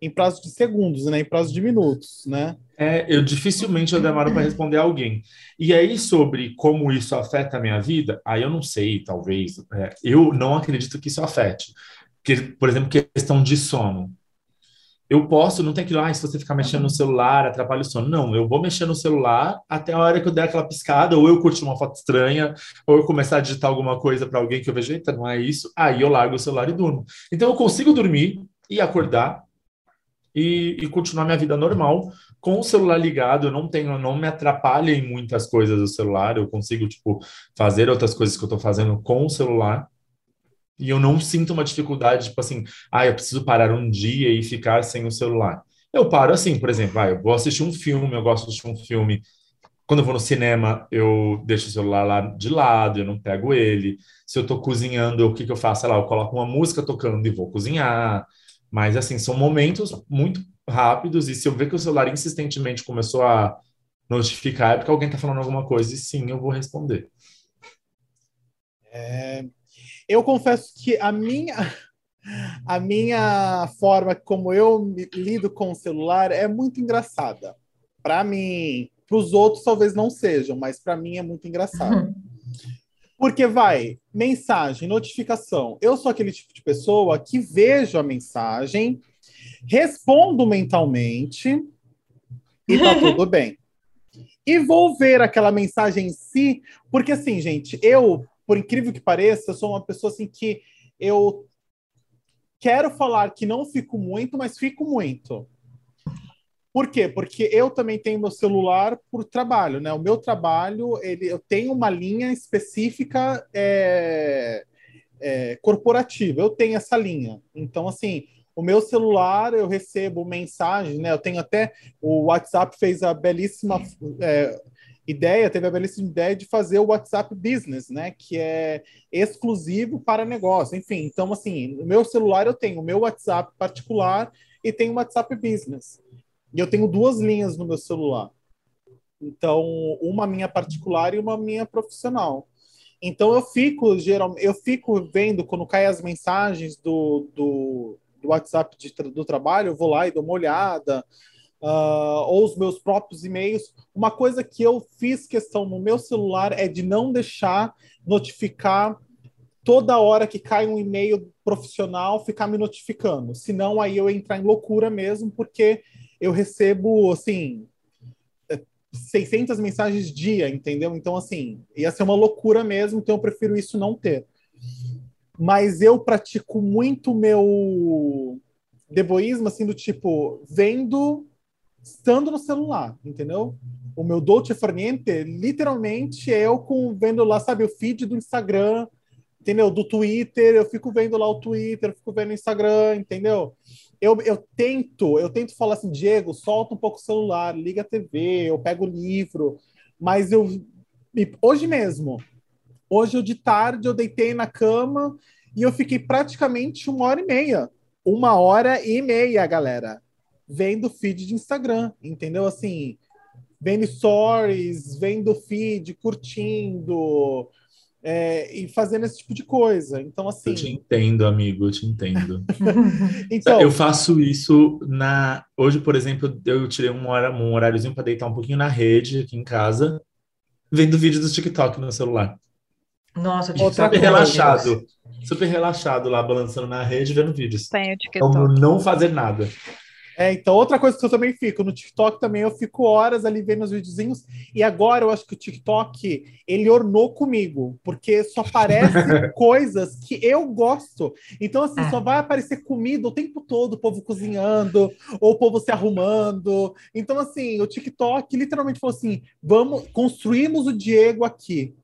Speaker 1: em prazo de segundos, né? Em prazo de minutos, né?
Speaker 4: É, eu dificilmente eu demoro para responder alguém. E aí, sobre como isso afeta a minha vida, aí eu não sei, talvez. É, eu não acredito que isso afete. Que, por exemplo, questão de sono eu posso, não tem que ir lá, se você ficar mexendo no celular, atrapalha o sono. Não, eu vou mexer no celular até a hora que eu der aquela piscada, ou eu curtir uma foto estranha, ou eu começar a digitar alguma coisa para alguém que eu vejo, eita, não é isso, aí eu largo o celular e durmo. Então eu consigo dormir e acordar e, e continuar minha vida normal com o celular ligado, eu não tenho, não me atrapalha em muitas coisas o celular, eu consigo, tipo, fazer outras coisas que eu estou fazendo com o celular e eu não sinto uma dificuldade, tipo assim, ah, eu preciso parar um dia e ficar sem o celular. Eu paro assim, por exemplo, ah, eu vou assistir um filme, eu gosto de assistir um filme. Quando eu vou no cinema, eu deixo o celular lá de lado, eu não pego ele. Se eu estou cozinhando, o que, que eu faço? Sei lá, eu coloco uma música tocando e vou cozinhar. Mas, assim, são momentos muito rápidos. E se eu ver que o celular insistentemente começou a notificar, é porque alguém está falando alguma coisa, e sim, eu vou responder.
Speaker 1: É, eu confesso que a minha a minha forma como eu lido com o celular é muito engraçada. Para mim, para os outros talvez não sejam, mas para mim é muito engraçado. Uhum. Porque vai, mensagem, notificação. Eu sou aquele tipo de pessoa que vejo a mensagem, respondo mentalmente e tá tudo bem. E vou ver aquela mensagem em si, porque assim, gente, eu por incrível que pareça, eu sou uma pessoa assim que eu quero falar que não fico muito, mas fico muito. Por quê? Porque eu também tenho meu celular por trabalho, né? O meu trabalho, ele, eu tenho uma linha específica é, é, corporativa. Eu tenho essa linha. Então, assim, o meu celular eu recebo mensagens, né? Eu tenho até o WhatsApp fez a belíssima é, ideia, teve a belíssima ideia de fazer o WhatsApp Business, né? Que é exclusivo para negócio. Enfim, então assim, no meu celular eu tenho o meu WhatsApp particular e tenho o WhatsApp Business. E eu tenho duas linhas no meu celular. Então, uma minha particular e uma minha profissional. Então eu fico geralmente, eu fico vendo quando caem as mensagens do, do, do WhatsApp de, do trabalho, eu vou lá e dou uma olhada uh, ou os meus próprios e-mails. Uma coisa que eu fiz questão no meu celular é de não deixar notificar toda hora que cai um e-mail profissional, ficar me notificando. Senão, aí eu entrar em loucura mesmo, porque eu recebo, assim, 600 mensagens dia, entendeu? Então, assim, ia ser uma loucura mesmo, então eu prefiro isso não ter. Mas eu pratico muito meu deboísmo, assim, do tipo, vendo estando no celular, entendeu? O meu Dolce Farniente, literalmente, é eu com, vendo lá, sabe, o feed do Instagram, entendeu? Do Twitter, eu fico vendo lá o Twitter, fico vendo o Instagram, entendeu? Eu, eu tento, eu tento falar assim, Diego, solta um pouco o celular, liga a TV, eu pego o livro, mas eu, hoje mesmo, hoje eu de tarde, eu deitei na cama e eu fiquei praticamente uma hora e meia, uma hora e meia, galera, vendo feed de Instagram, entendeu? Assim, vendo stories, vendo feed, curtindo é, e fazendo esse tipo de coisa. Então, assim.
Speaker 4: Eu te entendo, amigo, eu te entendo. então, eu faço isso na. Hoje, por exemplo, eu tirei um, hora, um horáriozinho para deitar um pouquinho na rede aqui em casa, vendo vídeos do TikTok no celular.
Speaker 3: Nossa,
Speaker 4: tipo, super relaxado. Super relaxado lá, balançando na rede, vendo vídeos.
Speaker 2: Tem o TikTok.
Speaker 4: Como não fazer nada.
Speaker 1: É, então, outra coisa que eu também fico, no TikTok também eu fico horas ali vendo os videozinhos, e agora eu acho que o TikTok, ele ornou comigo, porque só aparece coisas que eu gosto. Então, assim, é. só vai aparecer comida o tempo todo, o povo cozinhando, ou o povo se arrumando. Então, assim, o TikTok literalmente falou assim, vamos, construímos o Diego aqui.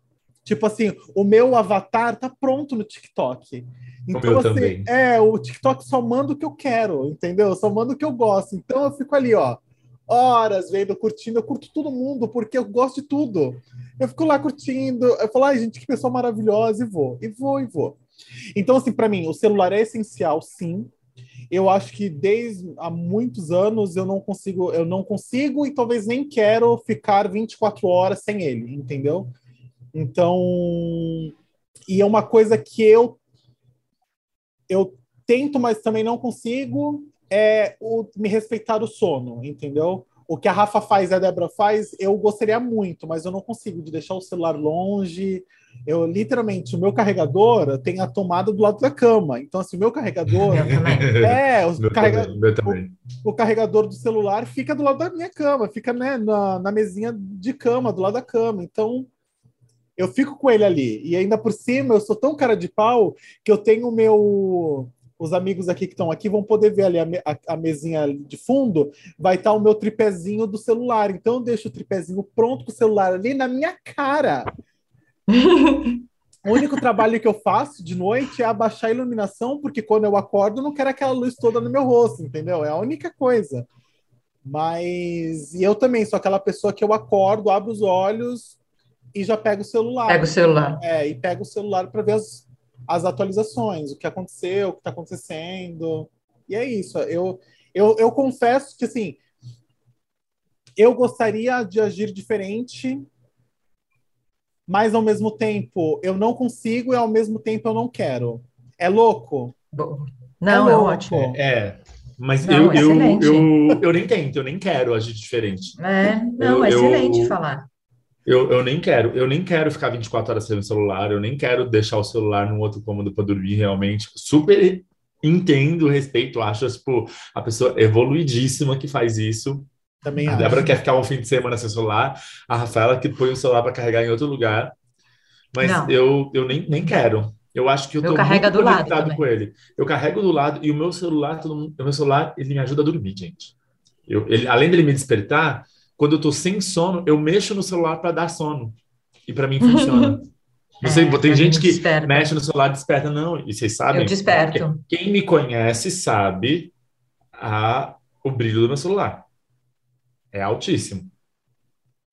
Speaker 1: Tipo assim, o meu avatar tá pronto no TikTok. Então, assim, também. é, o TikTok só manda o que eu quero, entendeu? Só manda o que eu gosto. Então eu fico ali, ó, horas vendo, curtindo, eu curto todo mundo, porque eu gosto de tudo. Eu fico lá curtindo, eu falo, ai, gente, que pessoa maravilhosa, e vou, e vou, e vou. Então, assim, para mim, o celular é essencial, sim. Eu acho que desde há muitos anos eu não consigo, eu não consigo e talvez nem quero ficar 24 horas sem ele, entendeu? Então, e é uma coisa que eu eu tento, mas também não consigo, é o, me respeitar o sono, entendeu? O que a Rafa faz e a Débora faz, eu gostaria muito, mas eu não consigo de deixar o celular longe. Eu literalmente, o meu carregador tem a tomada do lado da cama. Então, assim, o meu carregador. é, o, meu carrega... também, o, o, carregador do celular fica do lado da minha cama, fica né, na, na mesinha de cama, do lado da cama. Então, eu fico com ele ali. E ainda por cima, eu sou tão cara de pau que eu tenho o meu. Os amigos aqui que estão aqui vão poder ver ali a, a, a mesinha de fundo, vai estar tá o meu tripézinho do celular. Então eu deixo o tripézinho pronto com o celular ali na minha cara. o único trabalho que eu faço de noite é abaixar a iluminação, porque quando eu acordo, eu não quero aquela luz toda no meu rosto, entendeu? É a única coisa. Mas e eu também sou aquela pessoa que eu acordo, abro os olhos, e já pega o celular.
Speaker 3: Pega o celular.
Speaker 1: É, e pega o celular para ver as, as atualizações, o que aconteceu, o que está acontecendo. E é isso. Eu, eu, eu confesso que, assim, eu gostaria de agir diferente, mas ao mesmo tempo eu não consigo e ao mesmo tempo eu não quero. É louco?
Speaker 3: Não, é, é ótimo.
Speaker 4: É, mas não, eu, eu, eu, eu, nem tento, eu nem quero agir diferente.
Speaker 3: É, não, eu, é excelente eu, falar.
Speaker 4: Eu, eu nem quero, eu nem quero ficar 24 horas sem o celular, eu nem quero deixar o celular no outro cômodo para dormir realmente. Super entendo, respeito, acho tipo, a pessoa evoluidíssima que faz isso.
Speaker 1: Também
Speaker 4: a Débora quer ficar um fim de semana sem celular, a Rafaela que põe o celular para carregar em outro lugar. Mas eu, eu nem, nem quero. Eu acho que eu estou muito
Speaker 3: do lado
Speaker 4: com ele. Eu carrego do lado e o meu celular, todo mundo, o meu celular, ele me ajuda a dormir, gente. Eu, ele, além dele me despertar, quando eu tô sem sono, eu mexo no celular para dar sono. E para mim funciona. Não sei,
Speaker 3: É,
Speaker 4: tem gente que
Speaker 3: desperta.
Speaker 4: mexe no celular e desperta, não. E vocês sabem?
Speaker 3: Eu desperto.
Speaker 4: Quem me conhece sabe a, o brilho do meu celular. É altíssimo.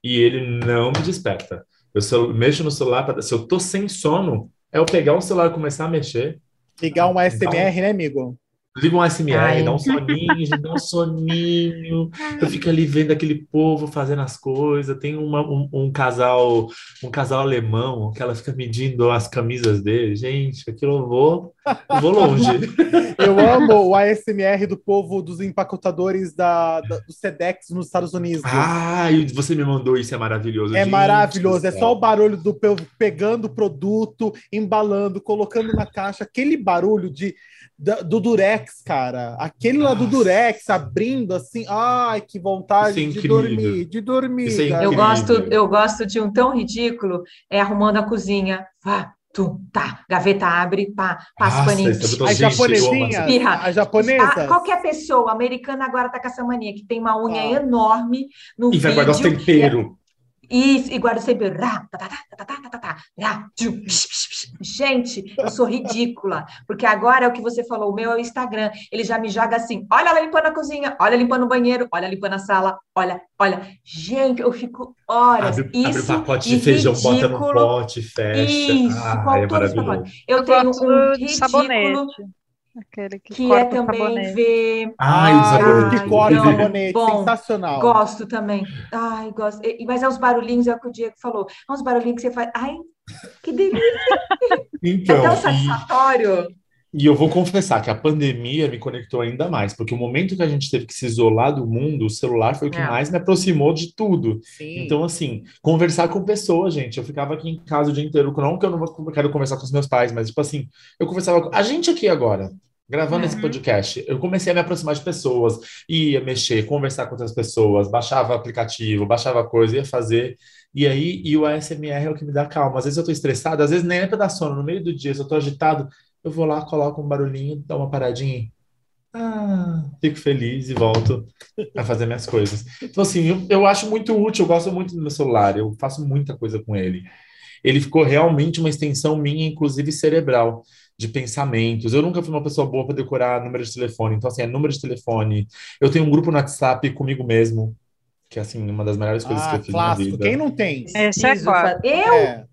Speaker 4: E ele não me desperta. Eu celu- mexo no celular, pra, se eu tô sem sono, é eu pegar o celular e começar a mexer.
Speaker 1: Ligar um ASMR, né, amigo?
Speaker 4: Liga um SMR,
Speaker 3: Ai.
Speaker 4: dá um soninho, dá um soninho. Eu fico ali vendo aquele povo fazendo as coisas. Tem uma- um, um casal, um casal alemão que ela fica medindo as camisas dele. Gente, aquilo eu vou, eu vou longe.
Speaker 1: Eu amo o ASMR do povo dos empacotadores da, da- do SEDEX nos Estados Unidos.
Speaker 4: Ah, e você me mandou isso, é maravilhoso.
Speaker 1: É
Speaker 4: Gente
Speaker 1: maravilhoso, é só o barulho do povo pegando o produto, embalando, colocando na caixa, aquele barulho de, do Durex, cara. Aquele lá do
Speaker 4: Nossa.
Speaker 1: Durex abrindo assim, ai, que vontade
Speaker 4: é
Speaker 1: de dormir, de dormir.
Speaker 4: É.
Speaker 3: Eu gosto, eu gosto de um tão ridículo, é arrumando a cozinha. Vá, tu, tá, gaveta abre, pá, passa o
Speaker 4: Nossa,
Speaker 3: paninho.
Speaker 4: é amo
Speaker 1: japonesinhas,
Speaker 3: Espirra.
Speaker 1: as japonesas.
Speaker 3: Ah, qualquer pessoa americana agora tá com essa mania, que tem uma unha
Speaker 1: Ah.
Speaker 3: enorme no
Speaker 4: E vai
Speaker 3: vídeo.
Speaker 4: guardar os temperos.
Speaker 3: Isso, e guardo sempre. Tá, tá, tá, tá, tá, tá, tá. tá, tá. Gente, eu sou ridícula, porque agora é o que você falou, o meu é o Instagram. Ele já me joga assim: olha ela limpando a cozinha, olha limpando o banheiro, olha limpando a sala, olha, olha. Gente, eu fico horas.
Speaker 4: Abre, isso, abre
Speaker 3: um
Speaker 4: pacote
Speaker 3: é
Speaker 4: de feijão, ridículo. bota no pote, fecha.
Speaker 3: Isso,
Speaker 4: ah, é maravilhoso.
Speaker 3: Eu,
Speaker 2: eu
Speaker 3: tenho um ridículo.
Speaker 2: Sabonete. Aquele que,
Speaker 3: que é também ver.
Speaker 4: Ai, o sabonete.
Speaker 1: o que corta o sabonete,
Speaker 3: Bom,
Speaker 1: sensacional.
Speaker 3: Gosto também. Ai, gosto. E- Mas é os barulhinhos, é o que o Diego falou. É uns barulhinhos que você faz. Ai, que delícia. É
Speaker 4: Então,
Speaker 3: tão
Speaker 4: e,
Speaker 3: satisfatório.
Speaker 4: e eu vou confessar que a pandemia me conectou ainda mais, porque o momento que a gente teve que se isolar do mundo, o celular foi o que
Speaker 3: É.
Speaker 4: mais me aproximou de tudo.
Speaker 1: Sim.
Speaker 4: Então, assim, conversar com pessoas, gente. Eu ficava aqui em casa o dia inteiro, não que eu não quero conversar com os meus pais, mas, tipo assim, eu conversava com a gente aqui agora, gravando esse
Speaker 2: Uhum.
Speaker 4: podcast. Eu comecei a me aproximar de pessoas, ia mexer, conversar com outras pessoas, baixava aplicativo, baixava coisa, ia fazer. E aí, e o ASMR é o que me dá calma. Às vezes eu tô estressado, às vezes nem é pra dar sono. No meio do dia, se eu tô agitado, eu vou lá, coloco um barulhinho, dou uma paradinha. e, Ah, fico feliz e volto a fazer minhas coisas. Então, assim, eu, eu acho muito útil, eu gosto muito do meu celular, eu faço muita coisa com ele. Ele ficou realmente uma extensão minha, inclusive cerebral, de pensamentos. Eu nunca fui uma pessoa boa para decorar número de telefone, então, assim, é número de telefone. Eu tenho um grupo no WhatsApp comigo mesmo, que é, assim, uma das melhores coisas que
Speaker 1: Ah,
Speaker 4: eu fiz na
Speaker 1: clássico.
Speaker 4: vida.
Speaker 1: Quem não tem?
Speaker 2: Esse é
Speaker 3: Preciso
Speaker 2: claro.
Speaker 3: Eu
Speaker 1: É.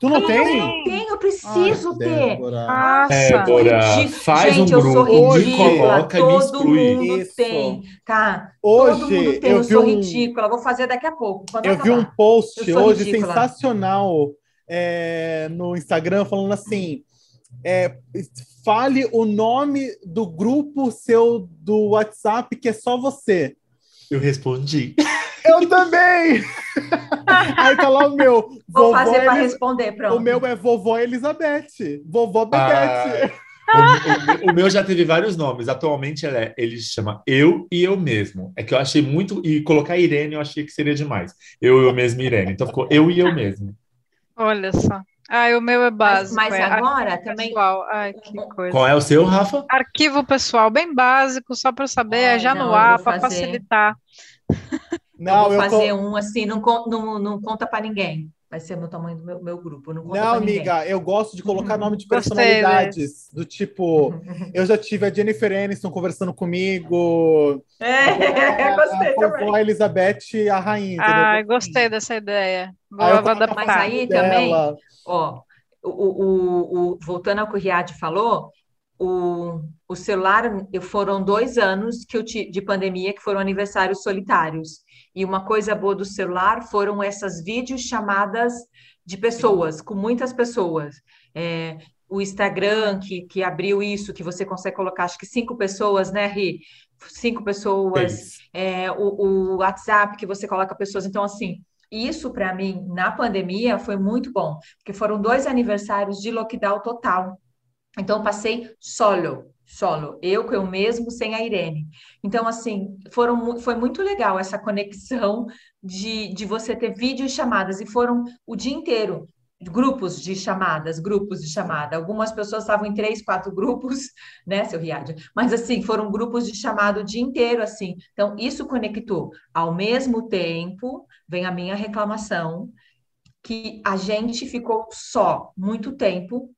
Speaker 1: Tu não
Speaker 3: eu
Speaker 1: tem?
Speaker 3: não tenho, eu preciso
Speaker 1: Ai,
Speaker 3: ter.
Speaker 1: Débora.
Speaker 2: Nossa.
Speaker 4: Débora,
Speaker 3: Ridículo.
Speaker 4: faz
Speaker 3: Gente,
Speaker 4: um
Speaker 3: eu sou
Speaker 4: grupo,
Speaker 3: ridícula.
Speaker 4: coloca e me
Speaker 3: Todo
Speaker 4: exclui.
Speaker 3: mundo
Speaker 1: Isso.
Speaker 3: tem, tá? Todo mundo
Speaker 1: Hoje
Speaker 3: tem,
Speaker 1: eu
Speaker 3: eu
Speaker 1: vi
Speaker 3: sou
Speaker 1: um,
Speaker 3: ridícula. Vou fazer daqui a pouco. quando
Speaker 1: eu vi um
Speaker 3: acabar.
Speaker 1: post
Speaker 3: Eu
Speaker 1: hoje
Speaker 3: ridícula.
Speaker 1: sensacional é, no Instagram falando assim: é, fale o nome do grupo seu do WhatsApp que é só você.
Speaker 4: Eu respondi.
Speaker 1: Eu também! Aí tá lá o meu.
Speaker 3: Vou
Speaker 1: vovó
Speaker 3: fazer para
Speaker 1: Elis-
Speaker 3: responder, pronto.
Speaker 1: O meu é vovó Elizabeth. Vovó Bebete.
Speaker 4: O, o- o meu já teve vários nomes. Atualmente ele, é- ele se chama Eu e Eu Mesmo. É que eu achei muito. E colocar Irene eu achei que seria demais. Eu e eu mesmo Irene. Então ficou Eu e Eu Mesmo.
Speaker 2: Olha só. Ah, o meu é
Speaker 3: Mas,
Speaker 2: básico.
Speaker 3: mas
Speaker 2: é
Speaker 3: agora também.
Speaker 2: pessoal. Ai, que coisa.
Speaker 4: Qual é o seu, Rafa?
Speaker 2: Arquivo pessoal, bem básico, só para saber,
Speaker 3: Ai,
Speaker 2: já
Speaker 3: não,
Speaker 2: no ar, para facilitar.
Speaker 1: Não,
Speaker 3: eu vou
Speaker 1: eu
Speaker 3: fazer
Speaker 1: co-
Speaker 3: um assim, não, não, não conta para ninguém. Vai ser o tamanho do meu, meu grupo. Não conta
Speaker 1: Não, amiga, eu gosto de colocar nome de
Speaker 2: Gostei
Speaker 1: personalidades. Do tipo, eu já tive a Jennifer Aniston conversando comigo.
Speaker 3: É,
Speaker 1: a,
Speaker 3: gostei
Speaker 1: a
Speaker 3: também.
Speaker 1: vovó Elizabeth, a rainha. entendeu?
Speaker 2: Ai, gostei dessa ideia. Vou,
Speaker 1: Aí eu
Speaker 2: vou
Speaker 1: coloco a
Speaker 2: adaptar.
Speaker 3: Mas aí também, ó, o, o, o, voltando ao que o Riad falou, o, o celular, eu, foram dois anos que eu de pandemia que foram aniversários solitários. E uma coisa boa do celular foram essas videochamadas de pessoas, com muitas pessoas. É, o Instagram que, que abriu isso, que você consegue colocar, acho que cinco pessoas, né, Ri? Cinco pessoas é, o, o WhatsApp que você coloca pessoas. Então, assim, isso para mim, na pandemia, foi muito bom, porque foram dois aniversários de lockdown total. Então, passei solo, solo, eu com eu mesmo, sem a Irene. Então, assim, foram, foi muito legal essa conexão de, de você ter vídeos chamadas, e foram o dia inteiro. grupos de chamadas, grupos de chamada. Algumas pessoas estavam em três, quatro grupos, né, seu Riad? Mas assim, foram grupos de chamada o dia inteiro, assim. Então, isso conectou. Ao mesmo tempo, vem a minha reclamação que a gente ficou só muito tempo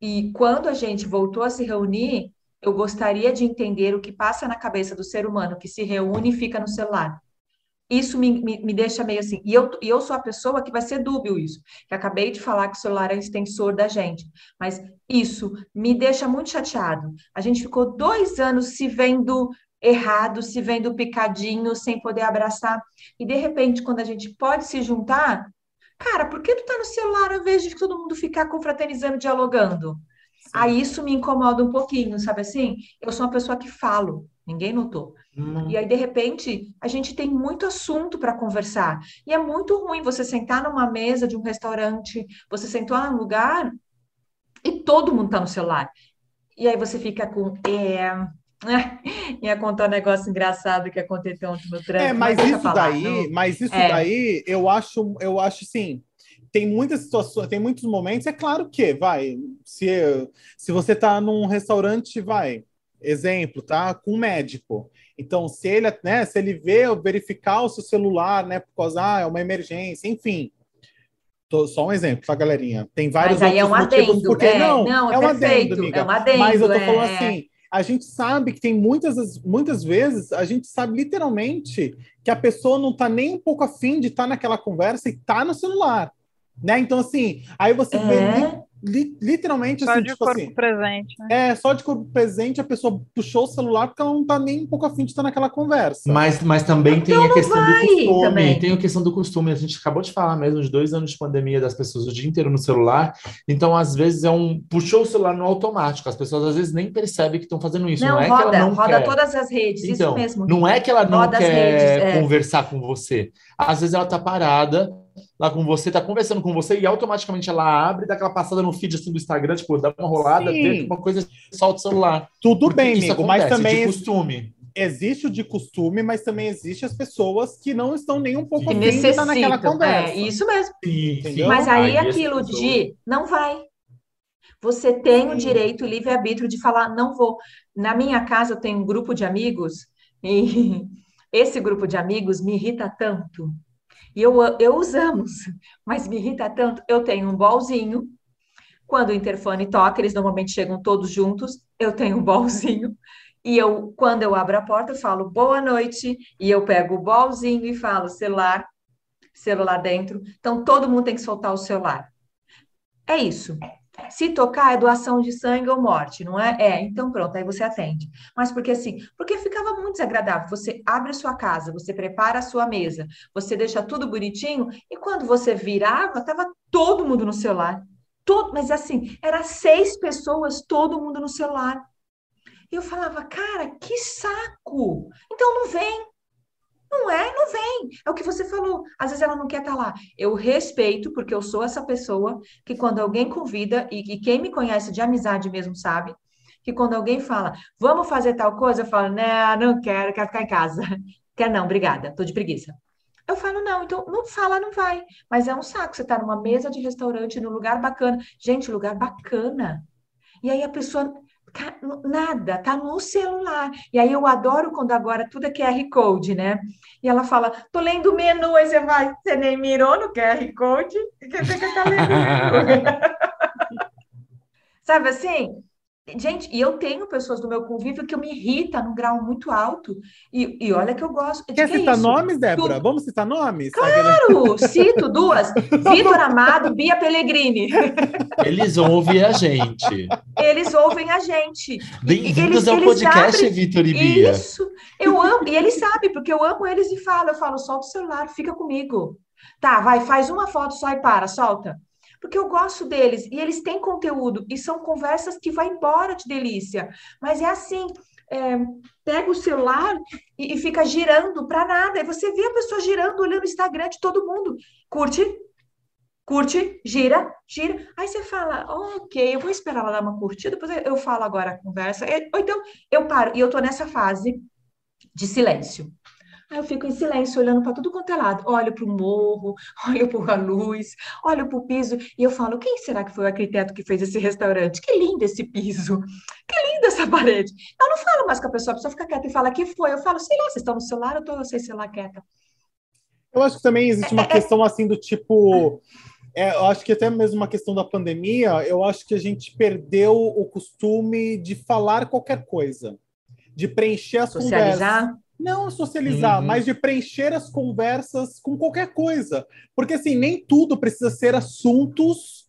Speaker 3: e quando a gente voltou a se reunir, eu gostaria de entender o que passa na cabeça do ser humano que se reúne e fica no celular isso me, me, me, deixa meio assim. E eu, e eu sou a pessoa que vai ser dúbio isso. Que acabei de falar que o celular é um extensor da gente. Mas isso me deixa muito chateado. A gente ficou dois anos se vendo errado, se vendo picadinho, sem poder abraçar. E de repente, quando a gente pode se juntar, cara, por que tu tá no celular ao invés de todo mundo ficar confraternizando, dialogando? Aí isso me incomoda um pouquinho, sabe assim? Eu sou uma pessoa que falo, ninguém notou. Hum. E aí, de repente, a gente tem muito assunto para conversar. E é muito ruim você sentar numa mesa de um restaurante, você sentou num lugar e todo mundo está no celular. E aí você fica com. É, ia contar um negócio engraçado que aconteceu ontem no trânsito.
Speaker 1: É, mas, mas isso falar, daí, não... mas isso é. daí, eu acho, eu acho sim. Tem muitas situações, tem muitos momentos, é claro que, vai, se, se você está num restaurante, vai, exemplo, tá? Com um médico. Então, se ele, né, se ele vê verificar o seu celular, né, por causa ah, é uma emergência, enfim. Tô, só um exemplo, tá, galerinha? Tem vários
Speaker 3: Mas aí é um adendo.
Speaker 1: Porque é, não, não, é, é um adendo, amiga.
Speaker 3: É um adendo,
Speaker 1: Mas eu tô
Speaker 3: é,
Speaker 1: falando assim, a gente sabe que tem muitas, muitas vezes, a gente sabe literalmente que a pessoa não tá nem um pouco afim de estar tá naquela conversa e tá no celular. Né? Então, assim, aí você
Speaker 3: é.
Speaker 1: vê li, literalmente
Speaker 2: só
Speaker 1: assim,
Speaker 2: de
Speaker 1: tipo
Speaker 2: corpo
Speaker 1: assim,
Speaker 2: presente, né?
Speaker 1: É, só de corpo presente a pessoa puxou o celular porque ela não tá nem um pouco afim de estar naquela conversa.
Speaker 4: Mas, mas também tem a questão do costume. Também. Tem a questão do costume. A gente acabou de falar mesmo de dois anos de pandemia das pessoas o dia inteiro no celular. Então, às vezes, é um. Puxou o celular no automático. As pessoas às vezes nem percebem que estão fazendo isso. Não, não é
Speaker 3: roda,
Speaker 4: que ela não
Speaker 3: roda
Speaker 4: quer.
Speaker 3: todas as redes, então, isso mesmo.
Speaker 4: Não é que ela não roda quer redes, é. conversar com você. Às vezes ela tá parada lá com você, tá conversando com você e automaticamente ela abre, dá aquela passada no feed assim do Instagram, tipo, dá uma rolada, tem uma coisa, solta o celular.
Speaker 1: Tudo bem, amigo, acontece, mas também
Speaker 4: de costume.
Speaker 1: Existe o de costume, mas também existe as pessoas que não estão nem um pouco afim de estar naquela é, conversa.
Speaker 3: É, isso mesmo. Sim, Mas aí, aí aquilo de não vai. Você tem o direito, o livre-arbítrio de falar, não vou. Na minha casa, eu tenho um grupo de amigos, e esse grupo de amigos me irrita tanto e eu, eu usamos, mas me irrita tanto. Eu tenho um bolzinho. Quando o interfone toca, eles normalmente chegam todos juntos. Eu tenho um bolzinho. E eu, quando eu abro a porta, eu falo boa noite. E eu pego o bolzinho e falo celular, celular dentro. Então, todo mundo tem que soltar o celular. É isso. Se tocar é doação de sangue ou morte, não é? É, então pronto, aí você atende. Mas porque assim, porque ficava muito desagradável. Você abre a sua casa, você prepara a sua mesa, você deixa tudo bonitinho, e quando você virava, tava todo mundo no celular. Todo, mas assim, era seis pessoas, todo mundo no celular. E eu falava, cara, que saco! Então não vem, não é, não vem. É o que você falou. Às vezes ela não quer estar tá lá. Eu respeito, porque eu sou essa pessoa que quando alguém convida, e, e quem me conhece de amizade mesmo sabe, que quando alguém fala, vamos fazer tal coisa, eu falo, não, não quero, quero ficar em casa. Quer não, obrigada, tô de preguiça. Eu falo, não, então não fala, não vai. Mas é um saco, você tá numa mesa de restaurante, num lugar bacana. Gente, lugar bacana. E aí a pessoa nada, tá no celular. E aí eu adoro quando agora tudo é QR Code, né? E ela fala, tô lendo o menu, aí você vai, você nem mirou no QR Code, quer dizer que tá lendo Sabe assim? Gente, e eu tenho pessoas do meu convívio que eu me irrita num grau muito alto. E, e olha que eu gosto.
Speaker 1: Quer que citar é nomes, Débora? Tu... Vamos citar nomes?
Speaker 3: Claro! Cito duas. Vitor Amado, Bia Pellegrini.
Speaker 4: Eles ouvem a gente.
Speaker 3: Eles ouvem a gente.
Speaker 4: Bem-vindos ao podcast, sabem... Vitor e Bia.
Speaker 3: Isso. Eu amo. E eles sabem, porque eu amo eles e falo. Eu falo, solta o celular, fica comigo. Tá, vai, faz uma foto só e para, solta porque eu gosto deles e eles têm conteúdo e são conversas que vai embora de delícia. Mas é assim, é, pega o celular e, e fica girando para nada. E você vê a pessoa girando, olhando o Instagram de todo mundo. Curte, curte, gira, gira. Aí você fala, ok, eu vou esperar ela dar uma curtida, depois eu falo agora a conversa. Ou então eu paro, e eu tô nessa fase de silêncio. Aí eu fico em silêncio, olhando para tudo quanto é lado. Olho para o morro, olho para a luz, olho para o piso e eu falo: quem será que foi o arquiteto que fez esse restaurante? Que lindo esse piso, que linda essa parede. Eu não falo mais com a pessoa, a pessoa fica quieta e fala: que foi? Eu falo: sei lá, vocês estão no celular, eu estou sem celular quieta.
Speaker 1: Eu acho que também existe uma questão assim do tipo. É, eu acho que até mesmo uma questão da pandemia, eu acho que a gente perdeu o costume de falar qualquer coisa, de preencher as
Speaker 3: Socializar?
Speaker 1: conversas. Não socializar,
Speaker 4: Uhum.
Speaker 1: mas de preencher as conversas com qualquer coisa. Porque assim, nem tudo precisa ser assuntos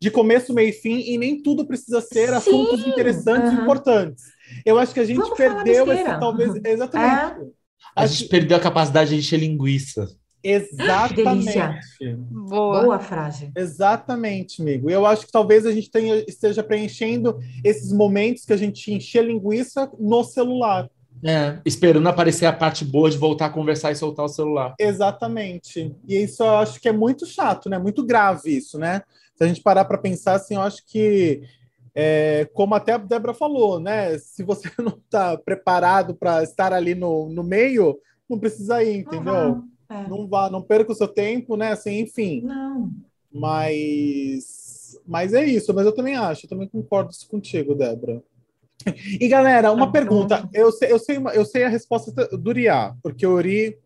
Speaker 1: de começo, meio e fim, e nem tudo precisa ser
Speaker 3: Sim,
Speaker 1: assuntos interessantes e
Speaker 3: aham.
Speaker 1: importantes. Eu acho que a gente
Speaker 3: Vamos
Speaker 1: perdeu esse, talvez. Exatamente.
Speaker 4: A
Speaker 1: Acho
Speaker 4: gente
Speaker 1: que-
Speaker 4: perdeu a capacidade de encher linguiça.
Speaker 1: Exatamente.
Speaker 2: Boa.
Speaker 3: Boa frase.
Speaker 1: Exatamente, amigo. Eu acho que talvez a gente tenha, esteja preenchendo esses momentos que a gente enchia linguiça no celular.
Speaker 4: É, esperando aparecer a parte boa de voltar a conversar e soltar o celular.
Speaker 1: Exatamente. E isso eu acho que é muito chato, né? Muito grave isso, né? Se a gente parar para pensar assim, eu acho que, é, como até a Débora falou, né? Se você não está preparado para estar ali no, no meio, não precisa ir, entendeu?
Speaker 3: É.
Speaker 1: Não vá, não perca o seu tempo, né? Assim, enfim.
Speaker 3: Não.
Speaker 1: Mas, mas é isso, mas eu também acho, eu também concordo isso contigo, Débora. E galera, uma pergunta. Eu sei, eu, sei, uma- eu sei a resposta do Uriá, porque o Uri,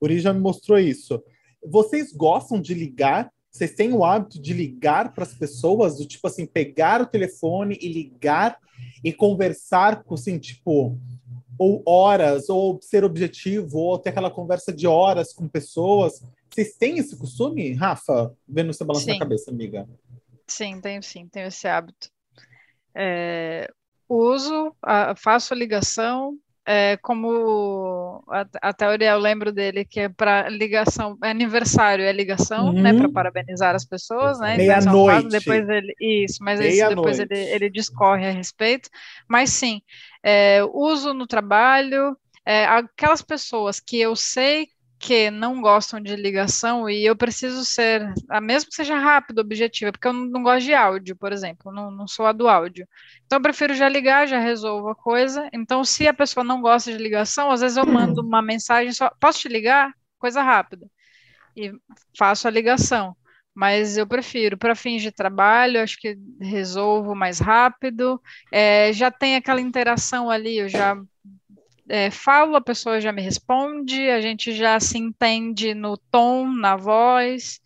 Speaker 1: Uri já me mostrou isso. Vocês gostam de ligar? Vocês têm o hábito de ligar para as pessoas, do tipo assim, pegar o telefone e ligar e conversar com assim, tipo, ou horas, ou ser objetivo, ou ter aquela conversa de horas com pessoas. Vocês têm esse costume, Rafa? Vendo você balançar a cabeça, amiga.
Speaker 2: Sim, tenho sim, tenho esse hábito. É, uso, a- faço a ligação, é, como a- até o Uriel, eu lembro dele, que é para ligação, é aniversário é ligação, né,
Speaker 1: Uhum.
Speaker 2: para parabenizar as pessoas, né, então um
Speaker 1: Meia-noite.
Speaker 2: fato, depois ele, isso, mas isso depois ele, ele discorre a respeito, mas sim, é, uso no trabalho, é, aquelas pessoas que eu sei que não gostam de ligação e eu preciso ser, a mesmo que seja rápido, objetiva, porque eu não, não gosto de áudio, por exemplo, não, não sou a do áudio. Então eu prefiro já ligar, já resolvo a coisa. Então, se a pessoa não gosta de ligação, às vezes eu mando uma mensagem só, posso te ligar? Coisa rápida. E faço a ligação. Mas eu prefiro, para fins de trabalho, acho que resolvo mais rápido. É, já tem aquela interação ali, eu já é, falo, a pessoa já me responde, a gente já se entende no tom, na voz.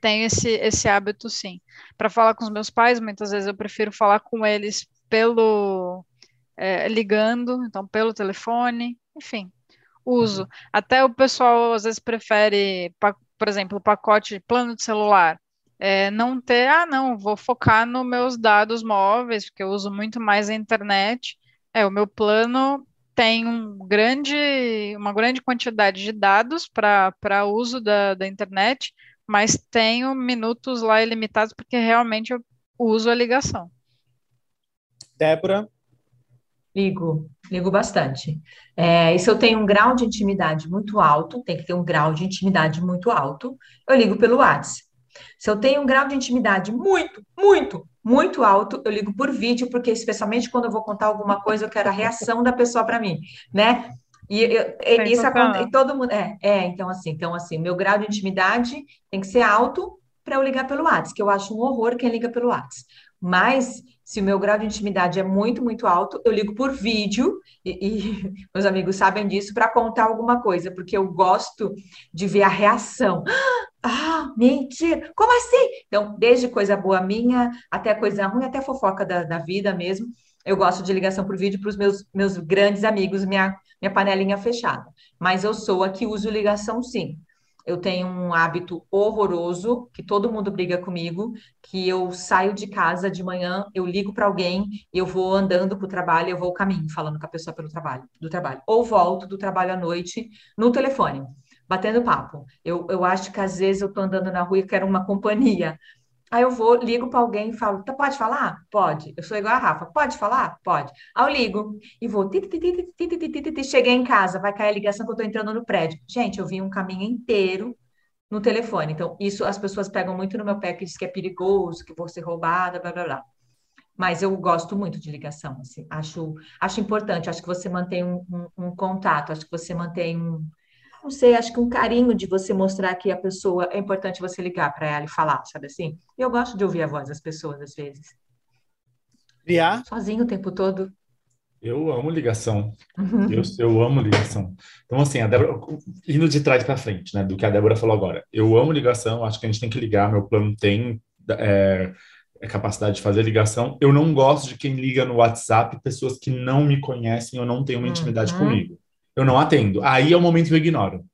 Speaker 2: Tenho esse, esse hábito, sim. Para falar com os meus pais, muitas vezes eu prefiro falar com eles pelo é, ligando, então pelo telefone, enfim, uso. Até o pessoal às vezes prefere, por exemplo, o pacote de plano de celular. é, não ter, ah, não, vou focar nos meus dados móveis, porque eu uso muito mais a internet. É, o meu plano tem um grande, uma grande quantidade de dados para para uso da, da internet, mas tenho minutos lá ilimitados porque realmente eu uso a ligação.
Speaker 1: Débora,
Speaker 3: Ligo, ligo bastante. É, e se eu tenho um grau de intimidade muito alto, tem que ter um grau de intimidade muito alto, eu ligo pelo WhatsApp. Se eu tenho um grau de intimidade muito, muito, muito alto, eu ligo por vídeo, porque especialmente quando eu vou contar alguma coisa, eu quero a reação da pessoa para mim, né? E eu- isso acontece, e todo mundo, é, é, então assim, então assim, meu grau de intimidade tem que ser alto para eu ligar pelo WhatsApp, que eu acho um horror quem liga pelo WhatsApp. Mas se o meu grau de intimidade é muito, muito alto, eu ligo por vídeo, e, e meus amigos sabem disso, para contar alguma coisa, porque eu gosto de ver a reação. Ah, mentira! Como assim? Então, desde coisa boa minha, até coisa ruim, até fofoca da, da vida mesmo, eu gosto de ligação por vídeo para os meus, meus grandes amigos, minha, minha panelinha fechada. Mas eu sou a que uso ligação sim. Eu tenho um hábito horroroso, que todo mundo briga comigo, que eu saio de casa de manhã, eu ligo para alguém, eu vou andando para o trabalho, eu vou o caminho, falando com a pessoa pelo trabalho, do trabalho. Ou volto do trabalho à noite no telefone, batendo papo. Eu, eu acho que às vezes eu tô andando na rua e quero uma companhia. Aí eu vou, ligo para alguém e falo, tá, pode falar? Pode. Eu sou igual a Rafa. Pode falar? Pode. Aí eu ligo e vou. Cheguei em casa, vai cair a ligação que eu estou entrando no prédio. Gente, eu vi um caminho inteiro no telefone. Então, isso as pessoas pegam muito no meu pé, que diz que é perigoso, que vou ser roubada, blá, blá, blá. Mas eu gosto muito de ligação, assim. Acho, acho importante, acho que você mantém um, um, um contato, acho que você mantém um não sei, acho que um carinho de você mostrar que a pessoa, é importante você ligar para ela e falar, sabe assim? Eu gosto de ouvir a voz das pessoas, às vezes.
Speaker 1: Criar?
Speaker 3: Sozinho o tempo todo.
Speaker 4: Eu amo ligação. Eu, eu amo ligação. Então, assim, a Débora, indo de trás para frente, né, do que a Débora falou agora. Eu amo ligação, acho que a gente tem que ligar. Meu plano tem é, a capacidade de fazer ligação. Eu não gosto de quem liga no WhatsApp, pessoas que não me conhecem ou não têm uma intimidade
Speaker 3: Uhum.
Speaker 4: comigo. Eu não atendo. Aí é o momento que eu ignoro.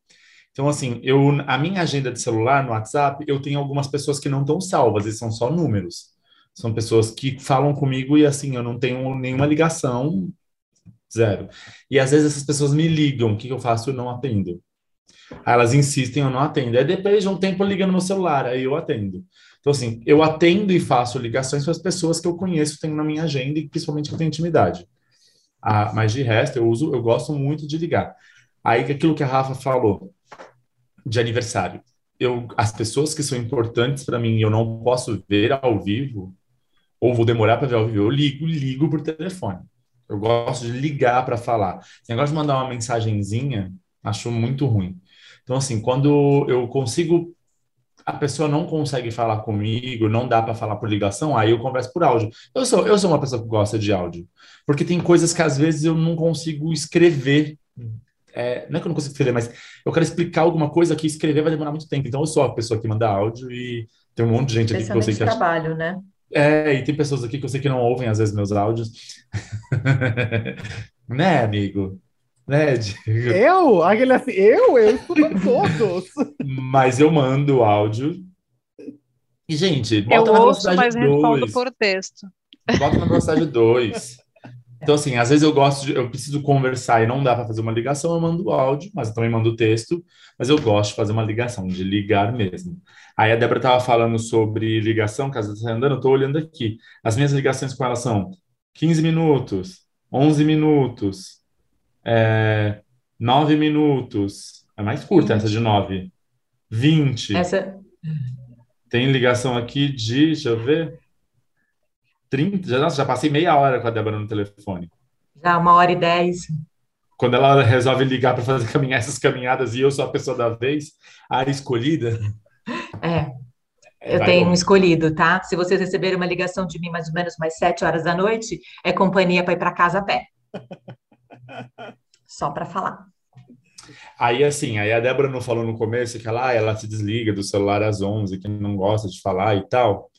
Speaker 4: Então, assim, eu, a minha agenda de celular no WhatsApp, eu tenho algumas pessoas que não estão salvas, e são só números. São pessoas que falam comigo e, assim, eu não tenho nenhuma ligação, zero. E às vezes essas pessoas me ligam, o que que eu faço? Eu não atendo. Aí elas insistem, eu não atendo. Aí depois de um tempo liga no meu celular, aí eu atendo. Então, assim, eu atendo e faço ligações para as pessoas que eu conheço, tenho na minha agenda e principalmente que eu tenho intimidade. Ah, mas de resto, eu uso, eu gosto muito de ligar. Aí aquilo que a Rafa falou de aniversário. Eu, as pessoas que são importantes para mim, eu não posso ver ao vivo, ou vou demorar para ver ao vivo, eu ligo, ligo por telefone. Eu gosto de ligar para falar. Esse negócio de mandar uma mensagenzinha, acho muito ruim. Então, assim, quando eu consigo, a pessoa não consegue falar comigo, não dá para falar por ligação, aí eu converso por áudio. Eu sou, eu sou uma pessoa que gosta de áudio, porque tem coisas que às vezes eu não consigo escrever. É, não é que eu não consigo escrever, mas eu quero explicar alguma coisa que escrever vai demorar muito tempo. Então, eu sou a pessoa que manda áudio e tem um monte de gente aqui que eu sei que acha
Speaker 3: trabalho, né?
Speaker 4: é, e tem pessoas aqui que eu sei que não ouvem às vezes meus áudios. Né, amigo? Né?
Speaker 1: Eu? Aquele assim, eu? Eu escuto todos.
Speaker 4: Mas eu mando áudio. E, gente,
Speaker 2: Eu
Speaker 4: bota na
Speaker 2: ouço, mas
Speaker 4: velocidade
Speaker 2: respondo
Speaker 4: 2.
Speaker 2: por texto.
Speaker 4: Bota na velocidade 2. Então, assim, às vezes eu gosto de, eu preciso conversar e não dá para fazer uma ligação, eu mando áudio, mas eu também mando texto, mas eu gosto de fazer uma ligação, de ligar mesmo. Aí a Débora estava falando sobre ligação, caso você andando, eu estou olhando aqui. As minhas ligações com ela são 15 minutos, 11 minutos, é, 9 minutos. É mais curta essa de 9. 20.
Speaker 3: Essa,
Speaker 4: Tem ligação aqui de, deixa eu ver, 30. Já, nossa, já passei meia hora com a Débora no telefone.
Speaker 3: já uma hora e dez.
Speaker 4: Quando ela resolve ligar para fazer caminhar essas caminhadas e eu sou a pessoa da vez, a escolhida.
Speaker 3: É, eu
Speaker 4: vai
Speaker 3: tenho um
Speaker 4: longe.
Speaker 3: escolhido, tá? Se vocês receberem uma ligação de mim mais ou menos mais sete horas da noite, é companhia para ir para casa a pé. Só para falar.
Speaker 4: Aí, assim, aí a Débora não falou no começo que ela, ah, ela se desliga do celular às 11, que não gosta de falar e tal.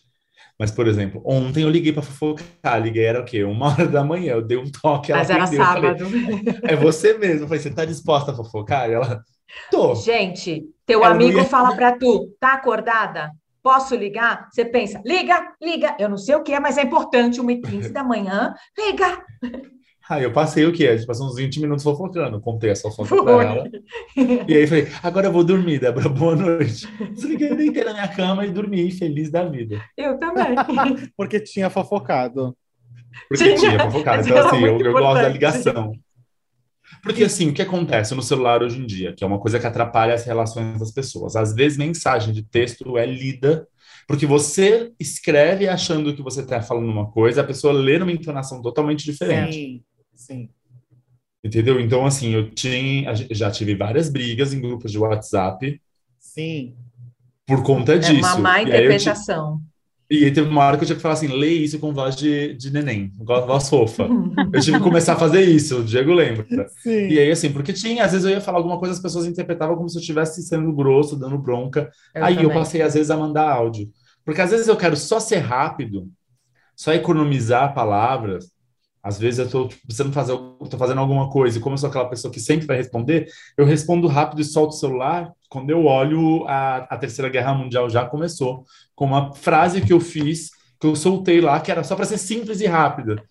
Speaker 4: Mas, por exemplo, ontem eu liguei para fofocar, liguei, era o quê? Uma hora da manhã, eu dei um toque, ela
Speaker 3: Mas era
Speaker 4: atendeu, eu falei,
Speaker 3: sábado.
Speaker 4: é você mesmo. Eu falei, você tá disposta a fofocar? E ela, tô.
Speaker 3: Gente, teu
Speaker 4: Ela
Speaker 3: amigo
Speaker 4: ia-
Speaker 3: fala para tu, tá acordada? Posso ligar? Você pensa, liga, liga. Eu não sei o que é, mas é importante, 1h15 da manhã, liga.
Speaker 4: Aí eu passei o quê? A gente passou uns 20 minutos fofocando, contei essa fofoca pra ela. E aí falei, agora eu vou dormir, Débora, boa noite. Desliguei, deitei na minha cama e dormi, feliz da vida.
Speaker 3: Eu também.
Speaker 1: Porque tinha fofocado.
Speaker 4: Porque
Speaker 3: Tinha,
Speaker 4: tinha fofocado. Então, assim, eu, eu gosto da ligação. Porque, assim, o que acontece no celular hoje em dia, que é uma coisa que atrapalha as relações das pessoas. Às vezes, mensagem de texto é lida, porque você escreve achando que você está falando uma coisa, a pessoa lê numa entonação totalmente diferente.
Speaker 1: Sim, sim.
Speaker 4: Entendeu? Então, assim, eu tinha, já tive várias brigas em grupos de WhatsApp
Speaker 1: Sim.
Speaker 4: por conta
Speaker 3: É
Speaker 4: disso.
Speaker 3: uma má
Speaker 4: E aí, eu
Speaker 3: interpretação.
Speaker 4: e aí teve uma hora que eu tinha que falar assim, lê isso com voz de, de neném, com voz fofa. Eu tive que começar a fazer isso, o Diego lembra.
Speaker 1: Sim.
Speaker 4: E aí, assim, porque tinha, às vezes eu ia falar alguma coisa, as pessoas interpretavam como se eu estivesse sendo grosso, dando bronca.
Speaker 3: Eu
Speaker 4: aí eu
Speaker 3: também.
Speaker 4: passei, às vezes, a mandar áudio. Porque às vezes eu quero só ser rápido, só economizar palavras. Às vezes eu tô tipo, precisando fazer, tô fazendo alguma coisa, e como eu sou aquela pessoa que sempre vai responder, eu respondo rápido e solto o celular. Quando eu olho, a, a Terceira Guerra Mundial já começou, com uma frase que eu fiz, que eu soltei lá, que era só para ser simples e rápida.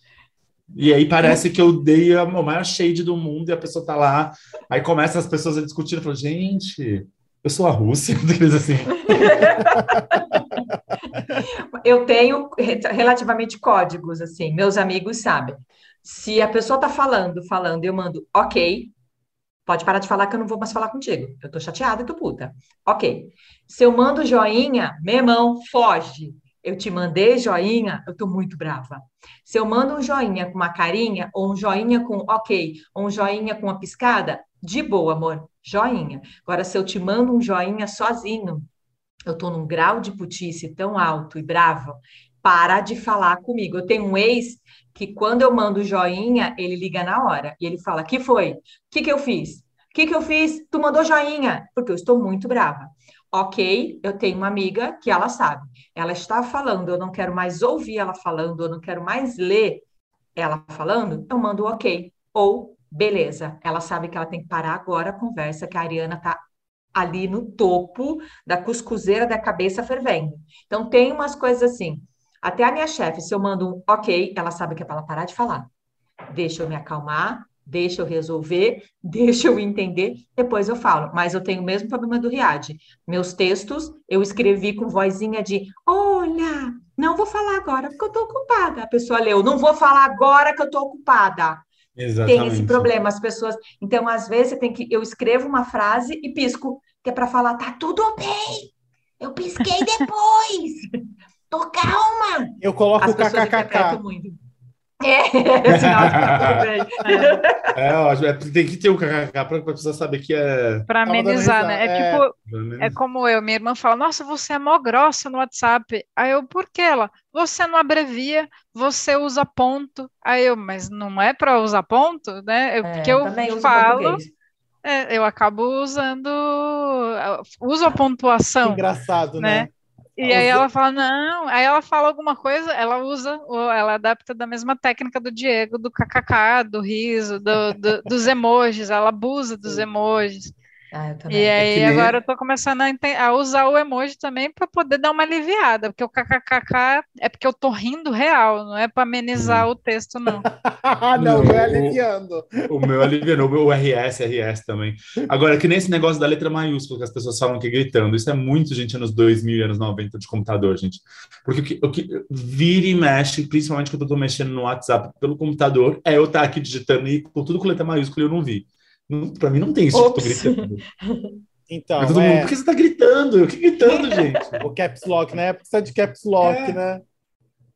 Speaker 4: E aí parece que eu dei a- o maior shade do mundo e a pessoa tá lá. Aí começa as pessoas a discutir. Falo, gente, eu sou a Rússia. Assim.
Speaker 3: Eu tenho re- relativamente códigos, assim, meus amigos sabem. Se a pessoa tá falando, falando, eu mando ok, pode parar de falar que eu não vou mais falar contigo. Eu tô chateada e tô puta. Ok. Se eu mando joinha, meu irmão, foge. eu te mandei joinha, eu tô muito brava. Se eu mando um joinha com uma carinha, ou um joinha com ok, ou um joinha com uma piscada, de boa, amor, joinha. Agora, se eu te mando um joinha sozinho, eu tô num grau de putice tão alto e bravo, para de falar comigo. Eu tenho um ex que quando eu mando joinha, ele liga na hora e ele fala: "Que foi? O que que eu fiz? O que que eu fiz? Tu mandou joinha?" Porque eu estou muito brava. Ok, eu tenho uma amiga que ela sabe. Ela está falando, eu não quero mais ouvir ela falando, eu não quero mais ler ela falando, eu mando ok. Ou, beleza, ela sabe que ela tem que parar agora a conversa, que a Ariana está ali no topo da cuscuzeira da cabeça fervendo. Então, tem umas coisas assim. Até a minha chefe, se eu mando um ok, ela sabe que é para ela parar de falar. Deixa eu me acalmar, deixa eu resolver, deixa eu entender, depois eu falo. Mas eu tenho o mesmo problema do Riad. Meus textos eu escrevi com vozinha de: Olha, não vou falar agora porque eu estou ocupada. A pessoa leu: Não vou falar agora que eu estou ocupada.
Speaker 4: Exatamente.
Speaker 3: Tem esse problema, as pessoas. Então, às vezes, tem que. Eu escrevo uma frase e pisco, que é para falar: Tá tudo bem. Eu pisquei depois. Tô calma.
Speaker 1: Eu coloco
Speaker 3: As
Speaker 1: o kkkk.
Speaker 3: É, sinal bem.
Speaker 4: É, ótimo. É, tem que ter um kkk para a pessoa saber que é.
Speaker 1: Dando
Speaker 2: amenizar, né? É
Speaker 1: é.
Speaker 2: tipo, é como eu, minha irmã fala, nossa, você é mó grossa no WhatsApp. Aí eu, por que ela? Você não abrevia, você usa ponto. Aí eu, mas não é para usar ponto, né? Eu,
Speaker 3: É,
Speaker 2: porque eu
Speaker 3: também uso
Speaker 2: falo,
Speaker 3: português.
Speaker 2: é, eu acabo usando, uso a pontuação,
Speaker 1: Engraçado,
Speaker 2: né?
Speaker 1: né?
Speaker 2: E aí ela fala, não, aí ela fala alguma coisa, ela usa, ela adapta da mesma técnica do Diego, do kkk, do riso, do- do- dos emojis, ela abusa dos emojis.
Speaker 3: Ah, eu.
Speaker 2: E aí
Speaker 4: que nem-
Speaker 2: agora eu tô começando a, a usar o emoji também para poder dar uma aliviada, porque o kkkk é porque eu tô rindo real, não é para amenizar o texto, não.
Speaker 1: Ah, não,
Speaker 4: Não,
Speaker 1: vai
Speaker 4: o-
Speaker 1: aliviando.
Speaker 4: O meu aliviou, o meu RS, RS também. Agora, que nem esse negócio da letra maiúscula que as pessoas falam que é gritando. Isso é muito, gente, anos 2000 e anos 90 de computador, gente. Porque o que, o que vira e mexe, principalmente quando eu tô mexendo no WhatsApp pelo computador, é eu estar aqui digitando e com tudo com letra maiúscula e eu não vi. Pra mim não tem isso que eu tô
Speaker 3: Ops.
Speaker 4: gritando.
Speaker 1: Então,
Speaker 4: todo mundo,
Speaker 1: é,
Speaker 4: por que você tá gritando? Eu que gritando, gente?
Speaker 1: o caps lock, né? Precisa de caps lock,
Speaker 4: É.
Speaker 1: né?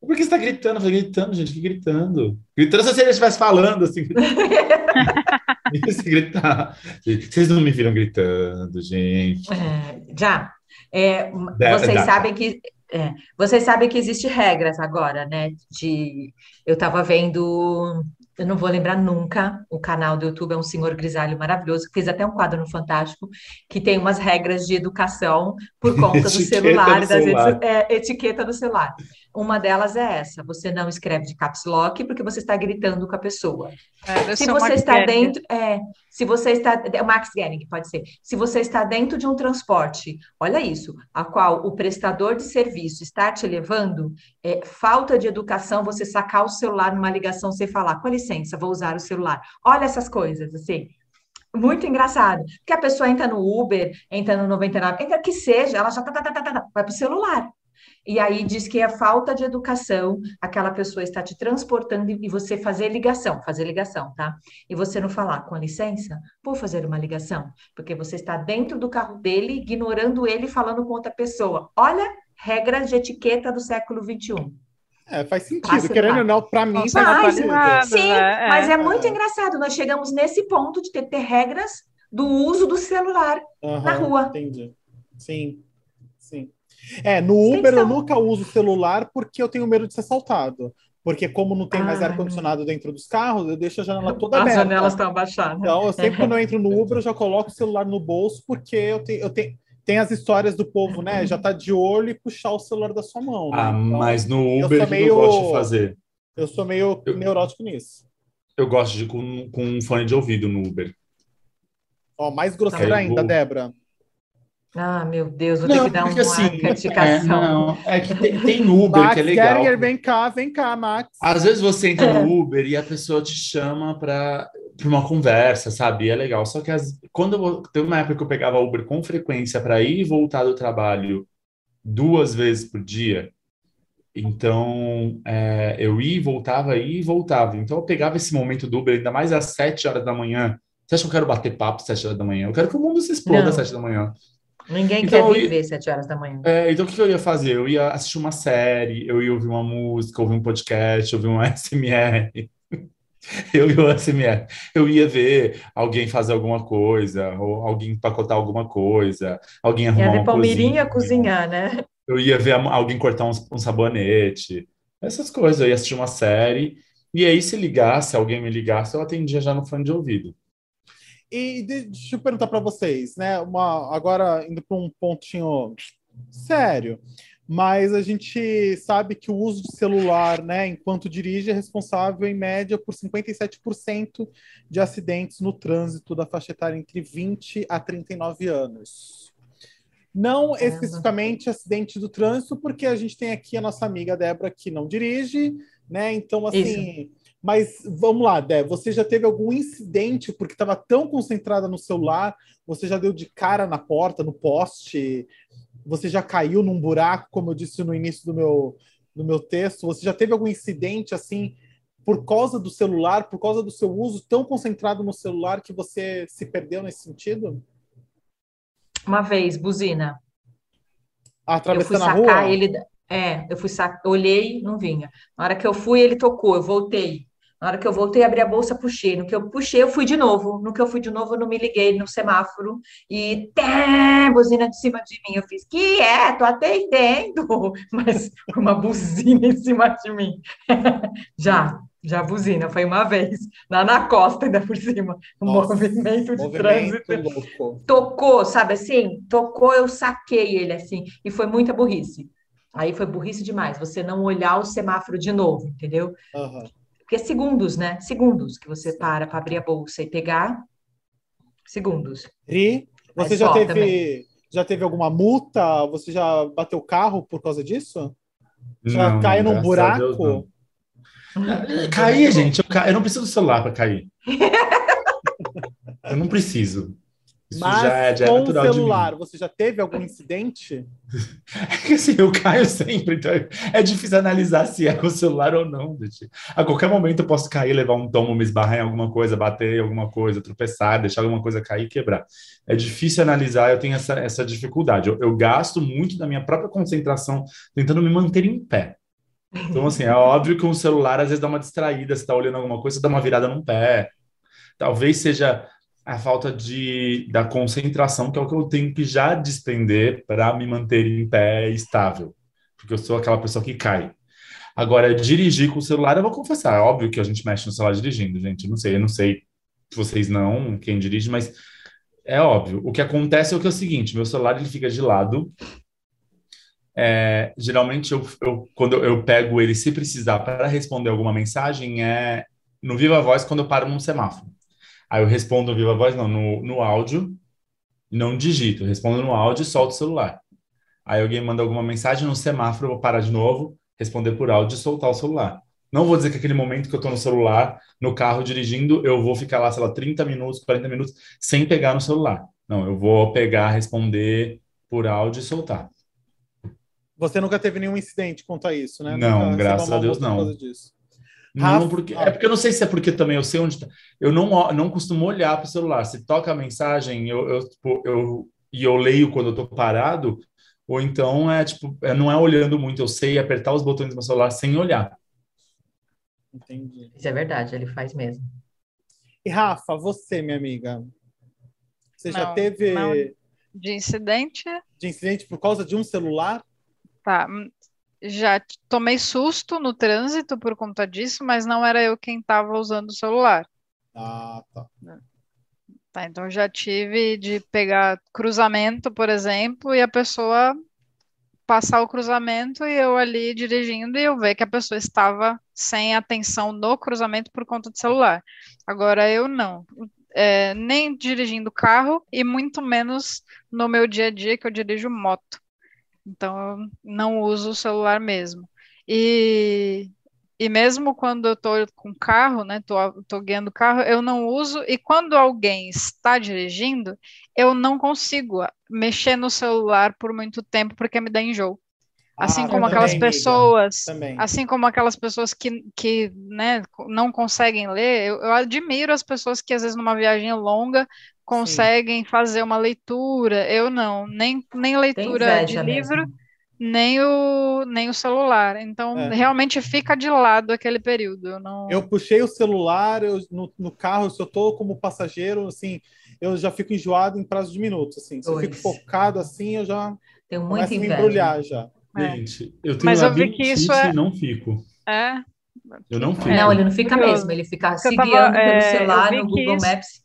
Speaker 4: Por que você tá gritando? Eu falei, gritando, gente, que gritando? Gritando se ele estivesse falando, assim. Se gritar. Vocês não me viram gritando, gente.
Speaker 3: É, já. É, vocês
Speaker 4: dá.
Speaker 3: sabem que é, vocês sabem que existe regras agora, né? De eu estava vendo, eu não vou lembrar nunca. O canal do YouTube é um senhor grisalho maravilhoso, que fez até um quadro no Fantástico, que tem umas regras de educação por conta do celular,
Speaker 4: do
Speaker 3: das
Speaker 4: celular.
Speaker 3: é, etiqueta do celular. Uma delas é essa: você não escreve de caps lock porque você está gritando com a pessoa.
Speaker 2: É,
Speaker 3: Se você está dentro, é, se você está, é Max Gehring, pode ser. Se você está dentro de um transporte, olha isso, a qual o prestador de serviço está te levando, é falta de educação você sacar o celular numa ligação sem falar, com licença, vou usar o celular. Olha essas coisas, assim. Muito engraçado. Porque a pessoa entra no Uber, entra no 99, entra que seja, ela já tá, tá, tá, tá, tá, tá, vai para o celular. E aí diz que é falta de educação, aquela pessoa está te transportando e você fazer ligação, fazer ligação, tá? E você não falar, com licença, vou fazer uma ligação, porque você está dentro do carro dele, ignorando ele, falando com outra pessoa. Olha, regras de etiqueta do século XXI.
Speaker 1: É, faz sentido.
Speaker 3: Passa
Speaker 1: Querendo ou não, pra mim faz
Speaker 3: mas-
Speaker 1: sentido.
Speaker 3: Sim,
Speaker 2: né?
Speaker 3: mas é
Speaker 1: é.
Speaker 3: muito engraçado. Nós chegamos nesse ponto de ter, ter regras do uso do celular.
Speaker 1: Aham,
Speaker 3: na rua.
Speaker 1: Entendi. Sim. É, no Uber eu nunca uso o celular porque eu tenho medo de ser assaltado. Porque como não tem mais
Speaker 3: Ah.
Speaker 1: ar-condicionado dentro dos carros, eu deixo a janela toda
Speaker 3: As
Speaker 1: aberta.
Speaker 3: janelas estão abaixadas.
Speaker 1: Então, eu sempre quando eu entro no Uber, eu já coloco o celular no bolso, porque eu tenho, eu tenho, tem as histórias do povo, né? Já tá de olho e puxar o celular da sua mão. né?
Speaker 4: Ah,
Speaker 1: Então,
Speaker 4: mas no
Speaker 1: eu
Speaker 4: Uber, eu
Speaker 1: meio-
Speaker 4: gosto de fazer?
Speaker 1: Eu sou meio
Speaker 4: Eu-
Speaker 1: neurótico nisso.
Speaker 4: Eu gosto de ir com, com um fone de ouvido no Uber.
Speaker 1: Ó, mais grosseiro
Speaker 4: Tá, eu
Speaker 1: ainda,
Speaker 4: vou-
Speaker 1: Débora.
Speaker 3: Ah, meu Deus, vou ter que dar uma
Speaker 4: assim,
Speaker 3: certificação.
Speaker 4: é, não, é que tem, tem Uber
Speaker 1: Max
Speaker 4: que é legal.
Speaker 1: Geringer, vem cá, vem cá, Max.
Speaker 4: Às vezes você entra no Uber e a pessoa te chama para uma conversa, sabe? É legal. Só que as, quando eu, teve uma época que eu pegava Uber com frequência para ir e voltar do trabalho duas vezes por dia. Então, é, eu ia e voltava, ia e voltava. Então, eu pegava esse momento do Uber, ainda mais às sete horas da manhã. Você acha que eu quero bater papo às sete horas da manhã? Eu quero que o mundo se exploda
Speaker 3: Não.
Speaker 4: às sete da manhã.
Speaker 3: Ninguém
Speaker 4: Então,
Speaker 3: quer viver sete horas da manhã.
Speaker 4: É, então o que eu ia fazer? Eu ia assistir uma série, eu ia ouvir uma música, ouvir um podcast, ouvir um SMR. Eu ia o SMR. Eu ia ver alguém fazer alguma coisa, ou alguém empacotar alguma coisa, alguém
Speaker 3: Ia
Speaker 4: arrumar
Speaker 3: ver
Speaker 4: uma
Speaker 3: Palmeirinha
Speaker 4: cozinha.
Speaker 3: cozinhar, né?
Speaker 4: Eu ia ver alguém cortar um, um sabonete, essas coisas. Eu ia assistir uma série, e aí se ligasse, alguém me ligasse, eu atendia já no fone de ouvido.
Speaker 1: E de- deixa eu perguntar para vocês, né? Uma, agora indo para um pontinho sério, mas a gente sabe que o uso de celular, né, enquanto dirige, é responsável em média por 57% de acidentes no trânsito da faixa etária entre 20 a 39 anos. Não
Speaker 3: Caramba.
Speaker 1: especificamente acidente do trânsito, porque a gente tem aqui a nossa amiga Débora que não dirige, né? Então, assim. Mas vamos lá, Dé, você já teve algum incidente porque estava tão concentrada no celular, você já deu de cara na porta, no poste, você já caiu num buraco, como eu disse no início do meu, do meu texto, você já teve algum incidente assim por causa do celular, por causa do seu uso tão concentrado no celular que você se perdeu nesse sentido?
Speaker 3: Uma vez, buzina. Eu fui
Speaker 1: Atravessando a
Speaker 3: sacar
Speaker 1: rua?
Speaker 3: ele. É, eu fui sacar, olhei, não vinha. Na hora que eu fui, ele tocou, eu voltei. Na hora que eu voltei, abri a bolsa, puxei. No que eu puxei, eu fui de novo. No que eu fui de novo, eu não me liguei no semáforo e té, buzina de cima de mim. Eu fiz, que é? Tô atendendo. Mas uma buzina em cima de mim. Já, já buzina, foi uma vez. Lá na costa, ainda por cima. Um
Speaker 1: Nossa,
Speaker 3: movimento de
Speaker 1: Movimento
Speaker 3: trânsito.
Speaker 1: louco.
Speaker 3: Tocou, sabe assim? Tocou, eu saquei ele assim. E foi muita burrice. Aí foi burrice demais. Você não olhar o semáforo de novo, entendeu?
Speaker 1: Aham.
Speaker 3: Porque é segundos, né? Segundos que você para para abrir a bolsa e pegar. Segundos.
Speaker 1: Ri, você já teve,
Speaker 3: também.
Speaker 1: já teve alguma multa? Você já bateu o carro por causa disso? Já
Speaker 4: Não,
Speaker 1: caiu num buraco?
Speaker 4: Cair, gente, eu, ca... eu não preciso do celular para cair. Eu não preciso. Isso
Speaker 1: Mas
Speaker 4: já é, já é
Speaker 1: com o celular, você já teve algum incidente?
Speaker 4: É que assim, eu caio sempre, então é difícil analisar se é com o celular ou não, gente. A qualquer momento eu posso cair, levar um tomo, me esbarrar em alguma coisa, bater em alguma coisa, tropeçar, deixar alguma coisa cair e quebrar. É difícil analisar, eu tenho essa, essa dificuldade. Eu, eu gasto muito da minha própria concentração tentando me manter em pé. Então, assim, é óbvio que um celular às vezes dá uma distraída, você tá olhando alguma coisa, você dá uma virada num pé. Talvez seja a falta de, da concentração, que é o que eu tenho que já despender para me manter em pé estável. Porque eu sou aquela pessoa que cai. Agora, dirigir com o celular, eu vou confessar, é óbvio que a gente mexe no celular dirigindo, gente. Eu não sei, eu não sei se vocês não, quem dirige, mas é óbvio. O que acontece é o que é o seguinte: meu celular ele fica de lado. É, geralmente, eu, eu, quando eu pego ele, se precisar, para responder alguma mensagem, é no Viva Voz quando eu paro num semáforo. Aí eu respondo Viva Voz, não, no, no áudio, não digito, respondo no áudio e solto o celular. Aí alguém manda alguma mensagem no semáforo, eu vou parar de novo, responder por áudio e soltar o celular. Não vou dizer que aquele momento que eu tô no celular, no carro dirigindo, eu vou ficar lá, sei lá, 30 minutos, 40 minutos, sem pegar no celular. Não, eu vou pegar, responder por áudio e soltar.
Speaker 1: Você nunca teve nenhum incidente quanto a isso, né?
Speaker 4: Não,
Speaker 1: Nunca
Speaker 4: graças a Deus, não.
Speaker 1: Disso.
Speaker 4: Não,
Speaker 1: Rafa-
Speaker 4: porque, é porque eu não sei se é porque também eu sei onde tá. Eu não, não costumo olhar para o celular. Se toca a mensagem, eu, eu, tipo, eu, e eu leio quando eu tô parado, ou então é tipo, é, não é olhando muito, eu sei apertar os botões do meu celular sem olhar.
Speaker 1: Entendi.
Speaker 3: Isso é verdade, ele faz mesmo.
Speaker 1: E Rafa, você, minha amiga, você já
Speaker 2: Não,
Speaker 1: teve
Speaker 2: não. De incidente,
Speaker 1: de incidente por causa de um celular?
Speaker 2: tá. Já tomei susto no trânsito por conta disso, mas não era eu quem estava usando o celular.
Speaker 1: Ah, tá.
Speaker 2: Tá, então já tive de pegar cruzamento, por exemplo, e a pessoa passar o cruzamento e eu ali dirigindo e eu ver que a pessoa estava sem atenção no cruzamento por conta do celular. Agora eu não, É, nem dirigindo carro e muito menos no meu dia a dia que eu dirijo moto. Então eu não uso o celular mesmo. E e mesmo quando eu tô com carro, né, tô, tô guiando carro, eu não uso. E quando alguém está dirigindo, eu não consigo mexer no celular por muito tempo porque me dá enjoo. Assim
Speaker 1: Ah,
Speaker 2: como
Speaker 1: também,
Speaker 2: aquelas
Speaker 1: amiga.
Speaker 2: pessoas,
Speaker 1: Também.
Speaker 2: assim como aquelas pessoas que, que né, não conseguem ler, eu, eu admiro as pessoas que às vezes numa viagem longa conseguem fazer uma leitura. Eu não, nem, nem leitura de livro,
Speaker 3: mesmo.
Speaker 2: nem o, nem o celular. Então,
Speaker 1: É.
Speaker 2: realmente fica de lado aquele período. Eu não.
Speaker 1: Eu puxei o celular, eu, no, no carro, se eu tô como passageiro, assim, eu já fico enjoado em prazo de minutos, assim. Se eu fico focado assim, eu já
Speaker 3: Tenho
Speaker 1: começo
Speaker 3: muita
Speaker 1: a me
Speaker 3: inveja.
Speaker 1: embrulhar já.
Speaker 2: É.
Speaker 4: Gente, eu tenho
Speaker 2: Mas eu vi que isso é-
Speaker 4: não fico.
Speaker 2: É,
Speaker 4: Eu não fico.
Speaker 2: É.
Speaker 3: Não, ele não fica mesmo, ele fica
Speaker 2: eu
Speaker 3: se
Speaker 2: tava,
Speaker 3: guiando
Speaker 2: é,
Speaker 3: pelo
Speaker 2: eu
Speaker 3: celular no Google
Speaker 2: isso-
Speaker 3: Maps.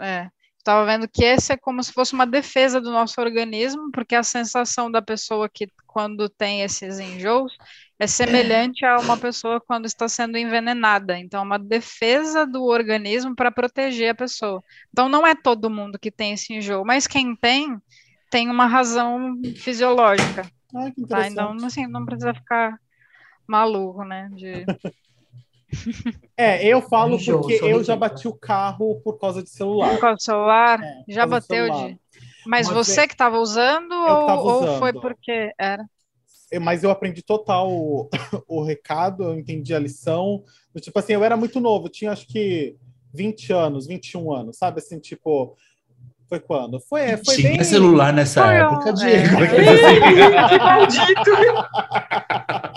Speaker 2: É, estava vendo que esse é como se fosse uma defesa do nosso organismo, porque a sensação da pessoa que quando tem esses enjoos é semelhante a uma pessoa quando está sendo envenenada. Então, é uma defesa do organismo para proteger a pessoa. Então, não é todo mundo que tem esse enjoo, mas quem tem, tem uma razão fisiológica,
Speaker 1: que
Speaker 2: tá? Então, assim, não precisa ficar maluco, né? De...
Speaker 1: É, eu falo
Speaker 3: Enjoo,
Speaker 1: porque eu já bati o carro por causa de celular.
Speaker 2: Por causa do celular,
Speaker 1: É,
Speaker 2: já bateu
Speaker 1: celular.
Speaker 2: de. Mas
Speaker 1: Uma
Speaker 2: você
Speaker 1: vez-
Speaker 2: que estava usando ou, ou foi porque era?
Speaker 1: Mas eu aprendi total o, o recado, eu entendi a lição. Do Tipo assim, eu era muito novo, eu tinha acho que 20 anos, 21 anos, sabe? Assim, tipo, foi quando? Foi, é, foi
Speaker 4: Tinha
Speaker 1: bem...
Speaker 4: celular nessa
Speaker 2: Foi,
Speaker 4: época,
Speaker 2: é.
Speaker 4: Diego.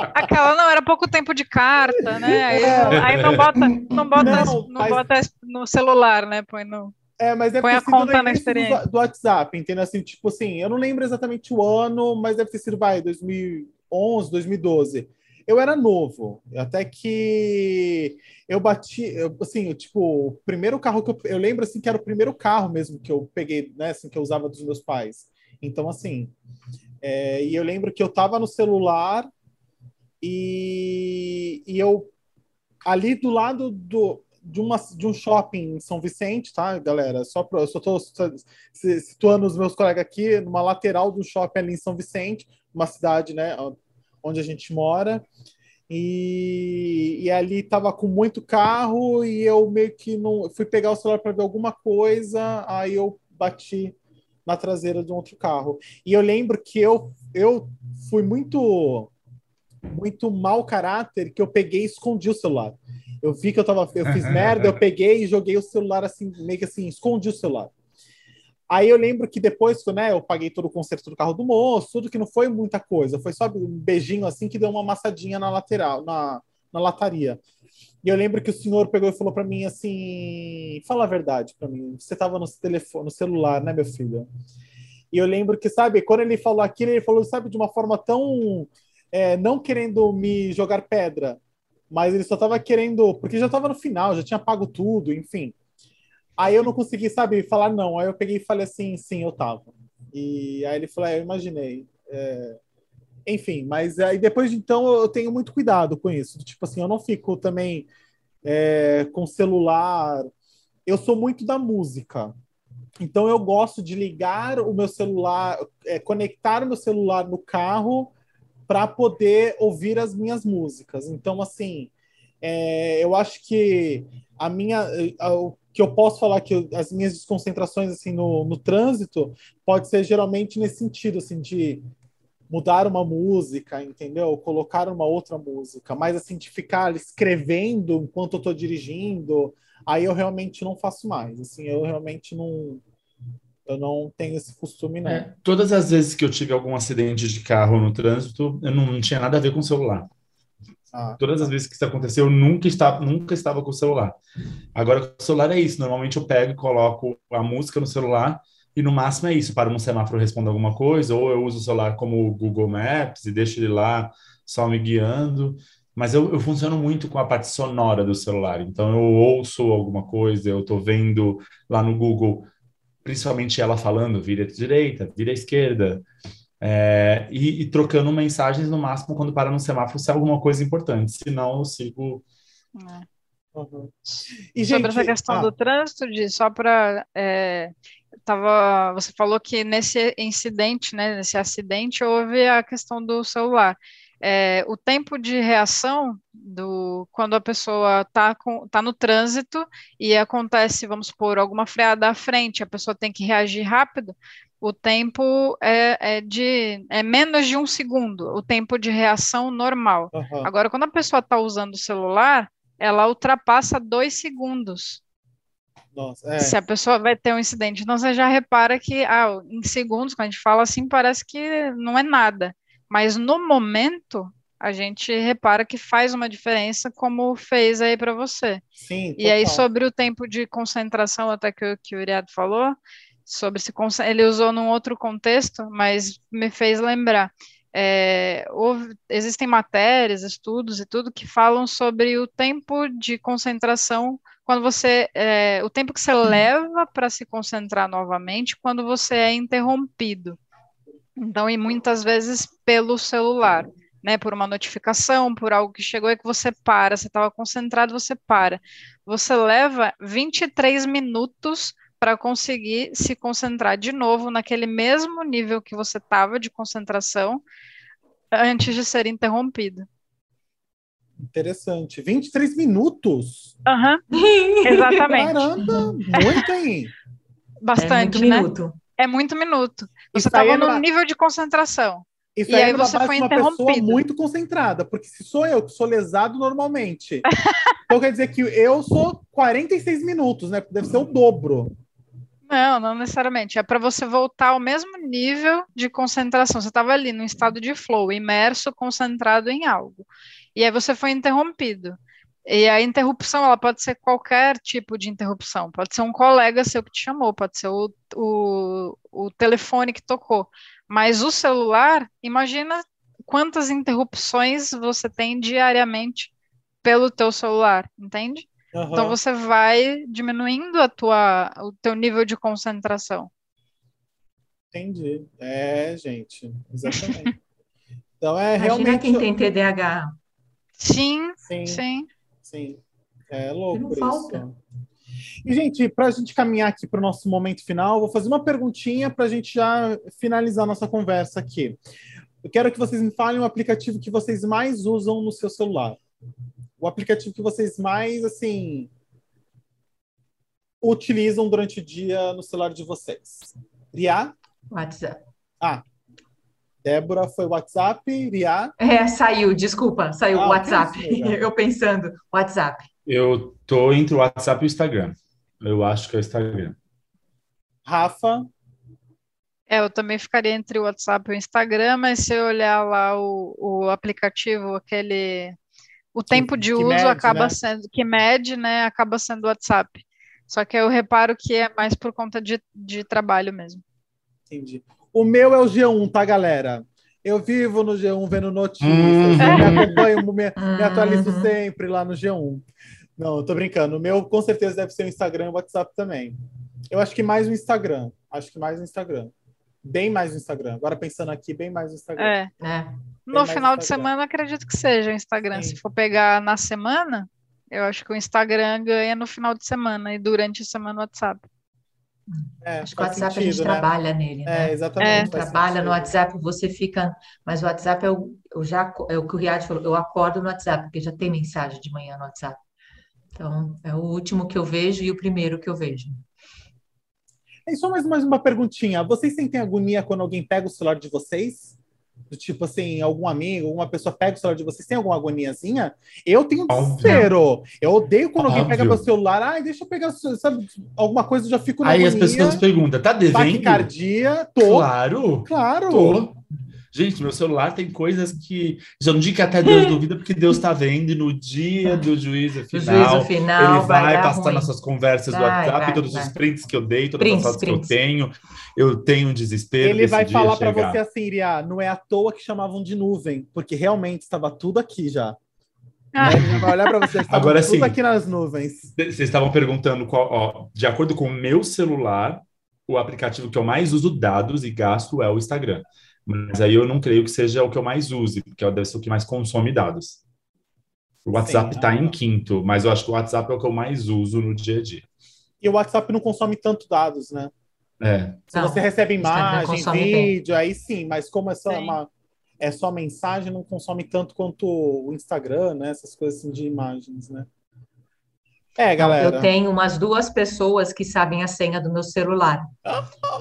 Speaker 2: Aquela não, era pouco tempo de carta, né? Aí,
Speaker 1: É.
Speaker 2: não, aí não bota, não bota,
Speaker 1: Não,
Speaker 2: não,
Speaker 1: mas-
Speaker 2: bota no celular, né? Põe no.
Speaker 1: É, mas deve
Speaker 2: Põe
Speaker 1: ter
Speaker 2: a
Speaker 1: sido
Speaker 2: conta na experiência.
Speaker 1: do, do WhatsApp, entendeu? Assim, tipo assim, eu não lembro exatamente o ano, mas deve ter sido, vai, 2011, 2012. Eu era novo, até que eu bati, eu, assim, tipo, o primeiro carro que eu, eu lembro, assim, que era o primeiro carro mesmo que eu peguei, né, assim, que eu usava dos meus pais. Então, assim, é, e eu lembro que eu tava no celular e, e eu, ali do lado do, de, uma, de um shopping em São Vicente, tá, galera? Só pra, eu só si- situando os meus colegas aqui, numa lateral do shopping ali em São Vicente, uma cidade, né, onde a gente mora. E, e ali tava com muito carro e eu meio que não fui pegar o celular para ver alguma coisa, aí eu bati na traseira de um outro carro. E eu lembro que eu, eu fui muito muito mau caráter que eu peguei e escondi o celular. Eu vi que eu tava, eu fiz merda, eu peguei e joguei o celular assim, meio que assim, escondi o celular. Aí eu lembro que depois, né, eu paguei todo o conserto do carro do moço, tudo que não foi muita coisa, foi só um beijinho assim que deu uma amassadinha na lateral, na, na lataria. E eu lembro que o senhor pegou e falou para mim assim: fala a verdade para mim, você tava no telefone, no celular, né, meu filho? E eu lembro que, sabe, quando ele falou aquilo, ele falou, sabe, de uma forma tão. É, não querendo me jogar pedra, mas ele só tava querendo. Porque já tava no final, já tinha pago tudo, enfim. Aí eu não consegui, sabe, falar não. Aí eu peguei e falei assim: sim, eu tava. E aí ele falou: é, eu imaginei. É, enfim, mas aí depois de então eu tenho muito cuidado com isso. Tipo assim, eu não fico também é, com celular. Eu sou muito da música. Então eu gosto de ligar o meu celular, é, conectar o meu celular no carro para poder ouvir as minhas músicas. Então, assim, é, eu acho que a minha, a- o que eu posso falar que eu- as minhas desconcentrações assim no, no trânsito pode ser geralmente nesse sentido, assim, de mudar uma música, entendeu? Colocar uma outra música, mas assim de ficar escrevendo enquanto eu estou dirigindo, aí eu realmente não faço mais. Assim, eu realmente não eu não tenho esse costume não.
Speaker 4: É, todas as vezes que eu tive algum acidente de carro no trânsito, eu não, não tinha nada a ver com o celular.
Speaker 1: Ah,
Speaker 4: Todas as vezes que isso aconteceu, eu nunca estava, nunca estava com o celular. Agora, o celular é isso. Normalmente eu pego e coloco a música no celular e no máximo é isso. Para no semáforo responder alguma coisa, ou eu uso o celular como o Google Maps e deixo ele lá só me guiando. Mas eu, eu funciono muito com a parte sonora do celular. Então eu ouço alguma coisa, eu estou vendo lá no Google, principalmente ela falando, vira à direita, vira à esquerda. É, e, e trocando mensagens no máximo quando para no semáforo se é alguma coisa importante. Senão eu sigo.
Speaker 2: né?
Speaker 1: uhum. E,
Speaker 2: Sobre
Speaker 1: gente,
Speaker 2: essa questão
Speaker 1: ah,
Speaker 2: do trânsito, de só para tava, você falou que nesse incidente, né, nesse acidente, houve a questão do celular. É, o tempo de reação do quando a pessoa está tá no trânsito e acontece, vamos supor, alguma freada à frente, a pessoa tem que reagir rápido, o tempo é, é de é menos de um segundo, o tempo de reação normal.
Speaker 1: Aham.
Speaker 2: Agora, quando a pessoa está usando o celular, ela ultrapassa dois segundos.
Speaker 1: Nossa, é.
Speaker 2: Se a pessoa vai ter um incidente. Então, você já repara que ah, em segundos, quando a gente fala assim, parece que não é nada. Mas no momento, a gente repara que faz uma diferença, como fez aí para você.
Speaker 1: Sim,
Speaker 2: E aí,
Speaker 1: total.
Speaker 2: sobre o tempo de concentração, até que, o- que o Iriad falou, sobre se ele usou num outro contexto, mas me fez lembrar. É, houve- existem matérias, estudos e tudo que falam sobre o tempo de concentração quando você, é, o tempo que você leva para se concentrar novamente quando você é interrompido. Então, e muitas vezes pelo celular, né, por uma notificação, por algo que chegou e que você para, você estava concentrado, você para. Você leva 23 minutos para conseguir se concentrar de novo naquele mesmo nível que você estava de concentração antes de ser interrompido.
Speaker 1: Interessante. 23 minutos?
Speaker 2: Aham, exatamente.
Speaker 1: Caramba, muito, hein?
Speaker 2: Bastante,
Speaker 3: é muito
Speaker 2: né?
Speaker 3: minuto.
Speaker 2: É muito minuto. Você estava
Speaker 1: é
Speaker 2: no nível de concentração.
Speaker 1: Isso
Speaker 2: E
Speaker 1: aí,
Speaker 2: aí
Speaker 1: é
Speaker 2: você foi
Speaker 1: uma pessoa muito concentrada, porque se sou eu que sou lesado normalmente, então quer dizer que eu sou 46 minutos, né? Deve ser o dobro.
Speaker 2: Não, não necessariamente. É para você voltar ao mesmo nível de concentração. Você estava ali no estado de flow, imerso, concentrado em algo. E aí você foi interrompido. E a interrupção, ela pode ser qualquer tipo de interrupção. Pode ser um colega seu que te chamou, pode ser o, o, o telefone que tocou. Mas o celular, imagina quantas interrupções você tem diariamente pelo teu celular, entende?
Speaker 1: Aham.
Speaker 2: Então você vai diminuindo a tua, o teu nível de concentração.
Speaker 1: Entendi. É, gente, exatamente. Então é
Speaker 3: Imagina
Speaker 1: realmente.
Speaker 3: quem tem TDAH.
Speaker 2: Sim,
Speaker 1: Sim,
Speaker 2: sim.
Speaker 1: Sim. É louco
Speaker 3: Não
Speaker 1: isso.
Speaker 3: falta.
Speaker 1: E, gente, para a gente caminhar aqui para o nosso momento final, vou fazer uma perguntinha para a gente já finalizar nossa conversa aqui. Eu quero que vocês me falem o aplicativo que vocês mais usam no seu celular. O aplicativo que vocês mais, assim, utilizam durante o dia no celular de vocês. Ria?
Speaker 3: WhatsApp.
Speaker 1: Ah, Débora foi WhatsApp, Ria.
Speaker 3: É, saiu, desculpa, saiu
Speaker 1: Ah,
Speaker 3: o WhatsApp.
Speaker 1: que isso, legal.
Speaker 3: Eu pensando, WhatsApp.
Speaker 4: Eu tô entre o WhatsApp e o Instagram. Eu acho que é o Instagram.
Speaker 1: Rafa.
Speaker 2: É, eu também ficaria entre o WhatsApp e o Instagram, mas se eu olhar lá o, o aplicativo, aquele. O tempo de
Speaker 1: que
Speaker 2: uso
Speaker 1: mede,
Speaker 2: acaba
Speaker 1: né?
Speaker 2: sendo, que mede, né? Acaba sendo o WhatsApp. Só que eu reparo que é mais por conta de, de trabalho mesmo.
Speaker 1: Entendi. O meu é o G1, tá, galera? Eu vivo no G1 vendo notícias,
Speaker 4: Hum.
Speaker 1: eu me acompanho, me, me atualizo
Speaker 3: Uhum.
Speaker 1: sempre lá no G1. Não, eu tô brincando. O meu com certeza deve ser o Instagram e o WhatsApp também. Eu acho que mais o Instagram. Acho que mais o Instagram. Bem mais o Instagram. Agora pensando aqui, bem mais o Instagram.
Speaker 2: É.
Speaker 3: né?
Speaker 2: No final de semana, acredito que seja o Instagram.
Speaker 1: Sim.
Speaker 2: Se for pegar na semana, eu acho que o Instagram ganha no final de semana e durante a semana o WhatsApp.
Speaker 1: É,
Speaker 3: Acho que o WhatsApp a gente
Speaker 1: sentido, né?
Speaker 3: trabalha nele, né?
Speaker 1: É, exatamente.
Speaker 2: É.
Speaker 3: Trabalha
Speaker 1: sentido.
Speaker 3: no WhatsApp, você fica. Mas o WhatsApp é o, eu já, é o que o Riad falou, eu acordo no WhatsApp, porque já tem mensagem de manhã no WhatsApp. Então, é o último que eu vejo e o primeiro que eu vejo.
Speaker 1: E só mais, mais uma perguntinha. Vocês sentem agonia quando alguém pega o celular de vocês? Do tipo assim, algum amigo, alguma pessoa pega o celular de vocês, tem alguma agoniazinha? Eu tenho
Speaker 4: Óbvio.
Speaker 1: desespero. Eu odeio quando alguém pega
Speaker 4: Óbvio.
Speaker 1: meu celular. Ai, deixa eu pegar, sabe, alguma coisa, eu já fico na
Speaker 4: Aí as
Speaker 1: agonia.
Speaker 4: pessoas perguntam, tá devendo?
Speaker 1: Taquicardia, tô,
Speaker 4: Claro,
Speaker 1: claro.
Speaker 4: tô. Gente, meu celular tem coisas que. Já não digo que até Deus duvida, porque Deus está vendo e no dia do juízo final.
Speaker 3: juízo final
Speaker 4: ele vai,
Speaker 3: dar
Speaker 4: passar
Speaker 3: ruim.
Speaker 4: nossas conversas do
Speaker 3: Vai,
Speaker 4: WhatsApp,
Speaker 3: vai,
Speaker 4: todos
Speaker 3: vai.
Speaker 4: os prints que eu dei, todas
Speaker 3: Prints,
Speaker 4: as fotos
Speaker 3: prints.
Speaker 4: que eu tenho. Eu tenho um desespero.
Speaker 1: Ele vai
Speaker 4: dia
Speaker 1: falar para você assim, Iria, não é à toa que chamavam de nuvem, porque realmente estava tudo aqui já.
Speaker 2: Ah.
Speaker 1: Né? Ele vai olhar para você, estava
Speaker 4: Agora
Speaker 1: tudo
Speaker 4: sim.
Speaker 1: aqui nas nuvens.
Speaker 4: Vocês estavam perguntando qual, ó, de acordo com o meu celular, o aplicativo que eu mais uso dados e gasto é o Instagram. Mas aí eu não creio que seja o que eu mais use, porque deve ser o que mais consome dados. O WhatsApp está em quinto, mas eu acho que o WhatsApp é o que eu mais uso no dia a dia.
Speaker 1: E o WhatsApp não consome tanto dados, né?
Speaker 4: É,
Speaker 1: Se
Speaker 3: Não,
Speaker 1: você recebe imagem,
Speaker 3: consome bem.
Speaker 1: vídeo, aí sim, mas como é só uma. é só mensagem, não consome tanto quanto o Instagram, né? Essas coisas assim de imagens, né? É, galera.
Speaker 3: Eu tenho umas duas pessoas que sabem a senha do meu celular.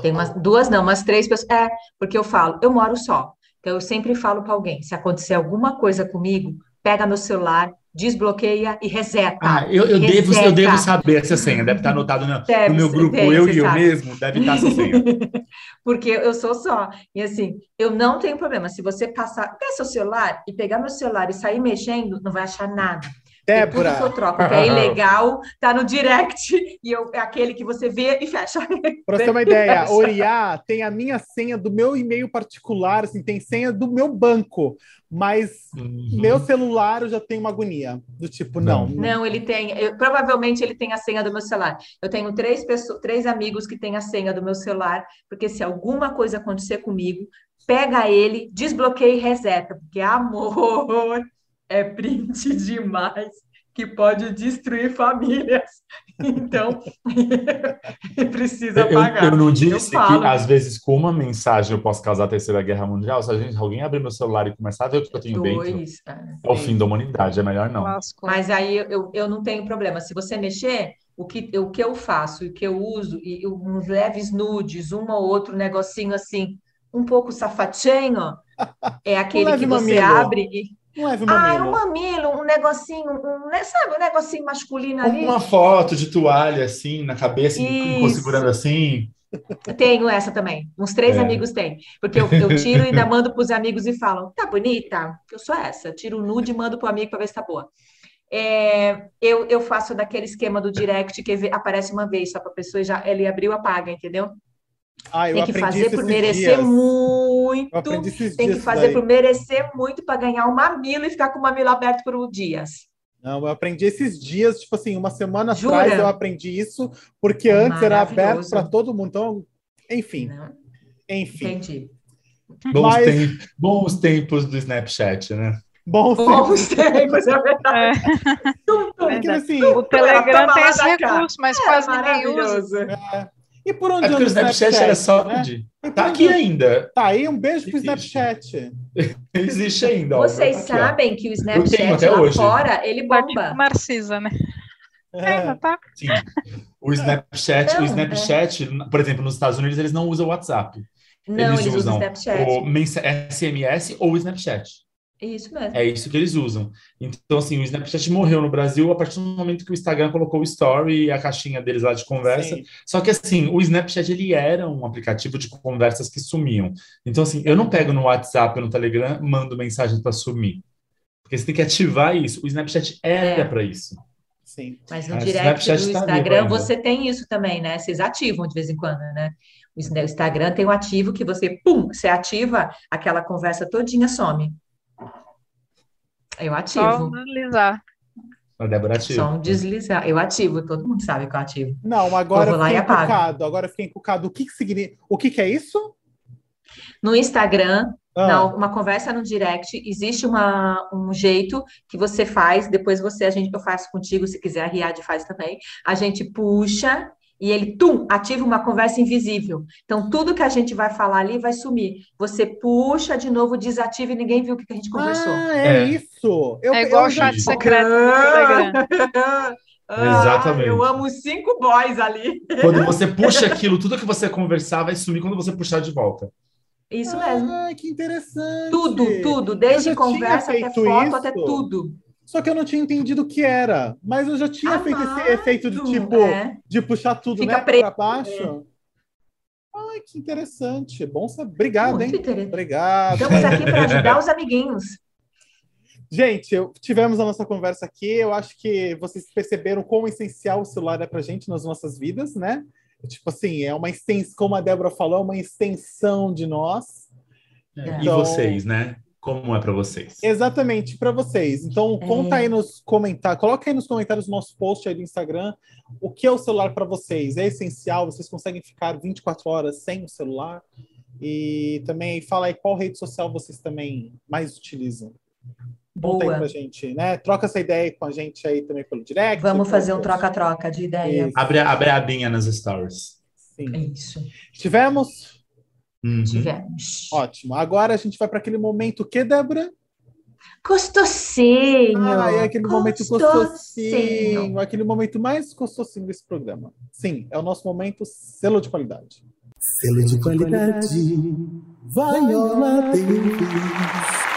Speaker 3: Tem umas duas, não, umas três pessoas. É, porque eu falo, eu moro só. Então eu sempre falo para alguém, se acontecer alguma coisa comigo, pega meu celular, desbloqueia e reseta.
Speaker 4: Ah, eu, eu devo, eu devo saber essa senha, deve estar anotado no, deve, no meu grupo, deve, eu e eu mesmo, deve estar essa senha.
Speaker 3: Porque eu sou só. E assim, eu não tenho problema. Se você passar, pegar seu celular e pegar meu celular e sair mexendo, não vai achar nada.
Speaker 1: Débora.
Speaker 3: Eu troco, que é ilegal, tá no direct e eu, é aquele que você vê e fecha.
Speaker 1: Para você ter uma ideia, Oriá tem a minha senha do meu e-mail particular, assim, tem senha do meu banco, mas uhum. meu celular eu já tenho uma agonia do tipo não.
Speaker 3: Não, não ele tem, eu, provavelmente ele tem a senha do meu celular. Eu tenho três pessoas, três amigos que têm a senha do meu celular, porque se alguma coisa acontecer comigo, pega ele, desbloqueia e reseta, porque amor é print demais que pode destruir famílias. Então, precisa pagar.
Speaker 4: Eu, eu não disse eu que, às vezes, com uma mensagem eu posso causar a Terceira Guerra Mundial. Se a gente, alguém abrir meu celular e começar a ver o que eu tenho Dois, dentro, é, é o fim da humanidade. É melhor não.
Speaker 3: Mas aí eu, eu não tenho problema. Se você mexer, o que, o que eu faço, o que eu uso, e uns leves nudes, um ou outro negocinho assim, um pouco safatinho, é aquele que você mamilo. abre e
Speaker 1: um leve mamilo.
Speaker 3: Ah, um mamilo, um negocinho, um, né, sabe, um negocinho masculino ali.
Speaker 4: Uma foto de toalha, assim, na cabeça, segurando assim.
Speaker 3: Tenho essa também. Uns três é. amigos têm. Porque eu, eu tiro e ainda mando para os amigos e falam: tá bonita? Eu sou essa. Tiro o nude e mando para o amigo para ver se tá boa. É, eu, eu faço daquele esquema do direct que aparece uma vez só para a pessoa já ele abriu apaga, entendeu?
Speaker 1: Ah,
Speaker 3: tem que fazer por merecer dias. muito. Tem que fazer daí. por merecer muito para ganhar um mamilo e ficar com o mamilo aberto por dias.
Speaker 1: Não, eu aprendi esses dias, tipo assim, uma semana Jura? atrás eu aprendi isso, porque antes era aberto para todo mundo. Então, enfim. Não. Enfim.
Speaker 3: Entendi.
Speaker 4: Bons, Mas... tempos, bons tempos do Snapchat, né?
Speaker 1: Bons,
Speaker 3: bons tempos, é verdade.
Speaker 2: É. assim, o Telegram tem esse recurso, mas é, quase ninguém usa.
Speaker 1: É. E por onde
Speaker 4: é porque o Snapchat, Snapchat era só. Né? Tá aqui ainda.
Speaker 1: Tá aí, um beijo pro Snapchat.
Speaker 4: Existe ainda.
Speaker 3: Vocês
Speaker 4: ó,
Speaker 3: sabem que o Snapchat lá hoje. fora, ele bomba.
Speaker 2: Narcisa, né?
Speaker 4: É, é tá. Sim. O Snapchat, não, o Snapchat, é. por exemplo, nos Estados Unidos, eles não usam o WhatsApp.
Speaker 3: Não, eles, eles usam o Snapchat.
Speaker 4: O SMS ou o Snapchat.
Speaker 3: Isso mesmo.
Speaker 4: É isso que eles usam. Então, assim, o Snapchat morreu no Brasil a partir do momento que o Instagram colocou o Story e a caixinha deles lá de conversa. Sim. Só que, assim, o Snapchat, ele era um aplicativo de conversas que sumiam. Então, assim, eu não pego no WhatsApp ou no Telegram, mando mensagem para sumir. Porque você tem que ativar isso. O Snapchat era é. para isso.
Speaker 3: Sim. Mas no direct do tá Instagram você tem isso também, né? Vocês ativam de vez em quando, né? O Instagram tem um ativo que você, pum, você ativa, aquela conversa todinha some. Eu ativo. Só
Speaker 2: um deslizar.
Speaker 4: A Débora ativa.
Speaker 3: Só um deslizar. Eu ativo, todo mundo sabe que eu ativo.
Speaker 1: Não, agora eu fiquei encucado. Agora fiquei encucado. O que, que significa? O que, que é isso?
Speaker 3: No Instagram, ah. não, uma conversa no direct, existe uma, um jeito que você faz, depois você, a gente, eu faço contigo, se quiser, a Riad faz também. A gente puxa e ele, tum, ativa uma conversa invisível. Então, tudo que a gente vai falar ali vai sumir. Você puxa de novo, desativa e ninguém viu o que a gente conversou.
Speaker 1: Ah, é, é. isso.
Speaker 2: Eu, é igual o chat secreto
Speaker 4: Ah, Exatamente.
Speaker 3: Eu amo cinco boys ali.
Speaker 4: Quando você puxa aquilo, tudo que você conversar vai sumir quando você puxar de volta.
Speaker 3: Isso mesmo.
Speaker 1: Ah, que interessante.
Speaker 3: Tudo, tudo, desde conversa até foto, isso. até tudo.
Speaker 1: Só que eu não tinha entendido o que era. Mas eu já tinha Amado, feito esse efeito de tipo é. de puxar tudo Fica né, para baixo. É. Ai, que interessante. Bom saber. Obrigado, Muito hein? Obrigado.
Speaker 3: Estamos aqui para ajudar os amiguinhos.
Speaker 1: Gente, tivemos a nossa conversa aqui. Eu acho que vocês perceberam quão essencial o celular é para gente nas nossas vidas, né? Tipo assim, é uma extensão, como a Débora falou, é uma extensão de nós.
Speaker 4: É. Então, e vocês, né? Como é para vocês.
Speaker 1: Exatamente, para vocês. Então, é. conta aí nos comentários, coloca aí nos comentários do nosso post aí do Instagram o que é o celular para vocês. É essencial? Vocês conseguem ficar 24 horas sem o celular? E também fala aí qual rede social vocês também mais utilizam. Conta Boa. aí pra gente, né? Troca essa ideia com a gente aí também pelo direct.
Speaker 3: Vamos fazer um troca-troca de ideia.
Speaker 4: Abre, abre a abinha nas stories.
Speaker 1: Sim. Isso. Tivemos
Speaker 4: Uhum.
Speaker 3: Tivemos.
Speaker 1: Ótimo. Agora a gente vai para aquele momento que, Débora?
Speaker 3: Gostosinho.
Speaker 1: Ah, é aquele momento
Speaker 3: gostosinho.
Speaker 1: gostosinho, aquele momento mais gostosinho desse programa. Sim, é o nosso momento selo de qualidade. Selo de qualidade, Viola Davis.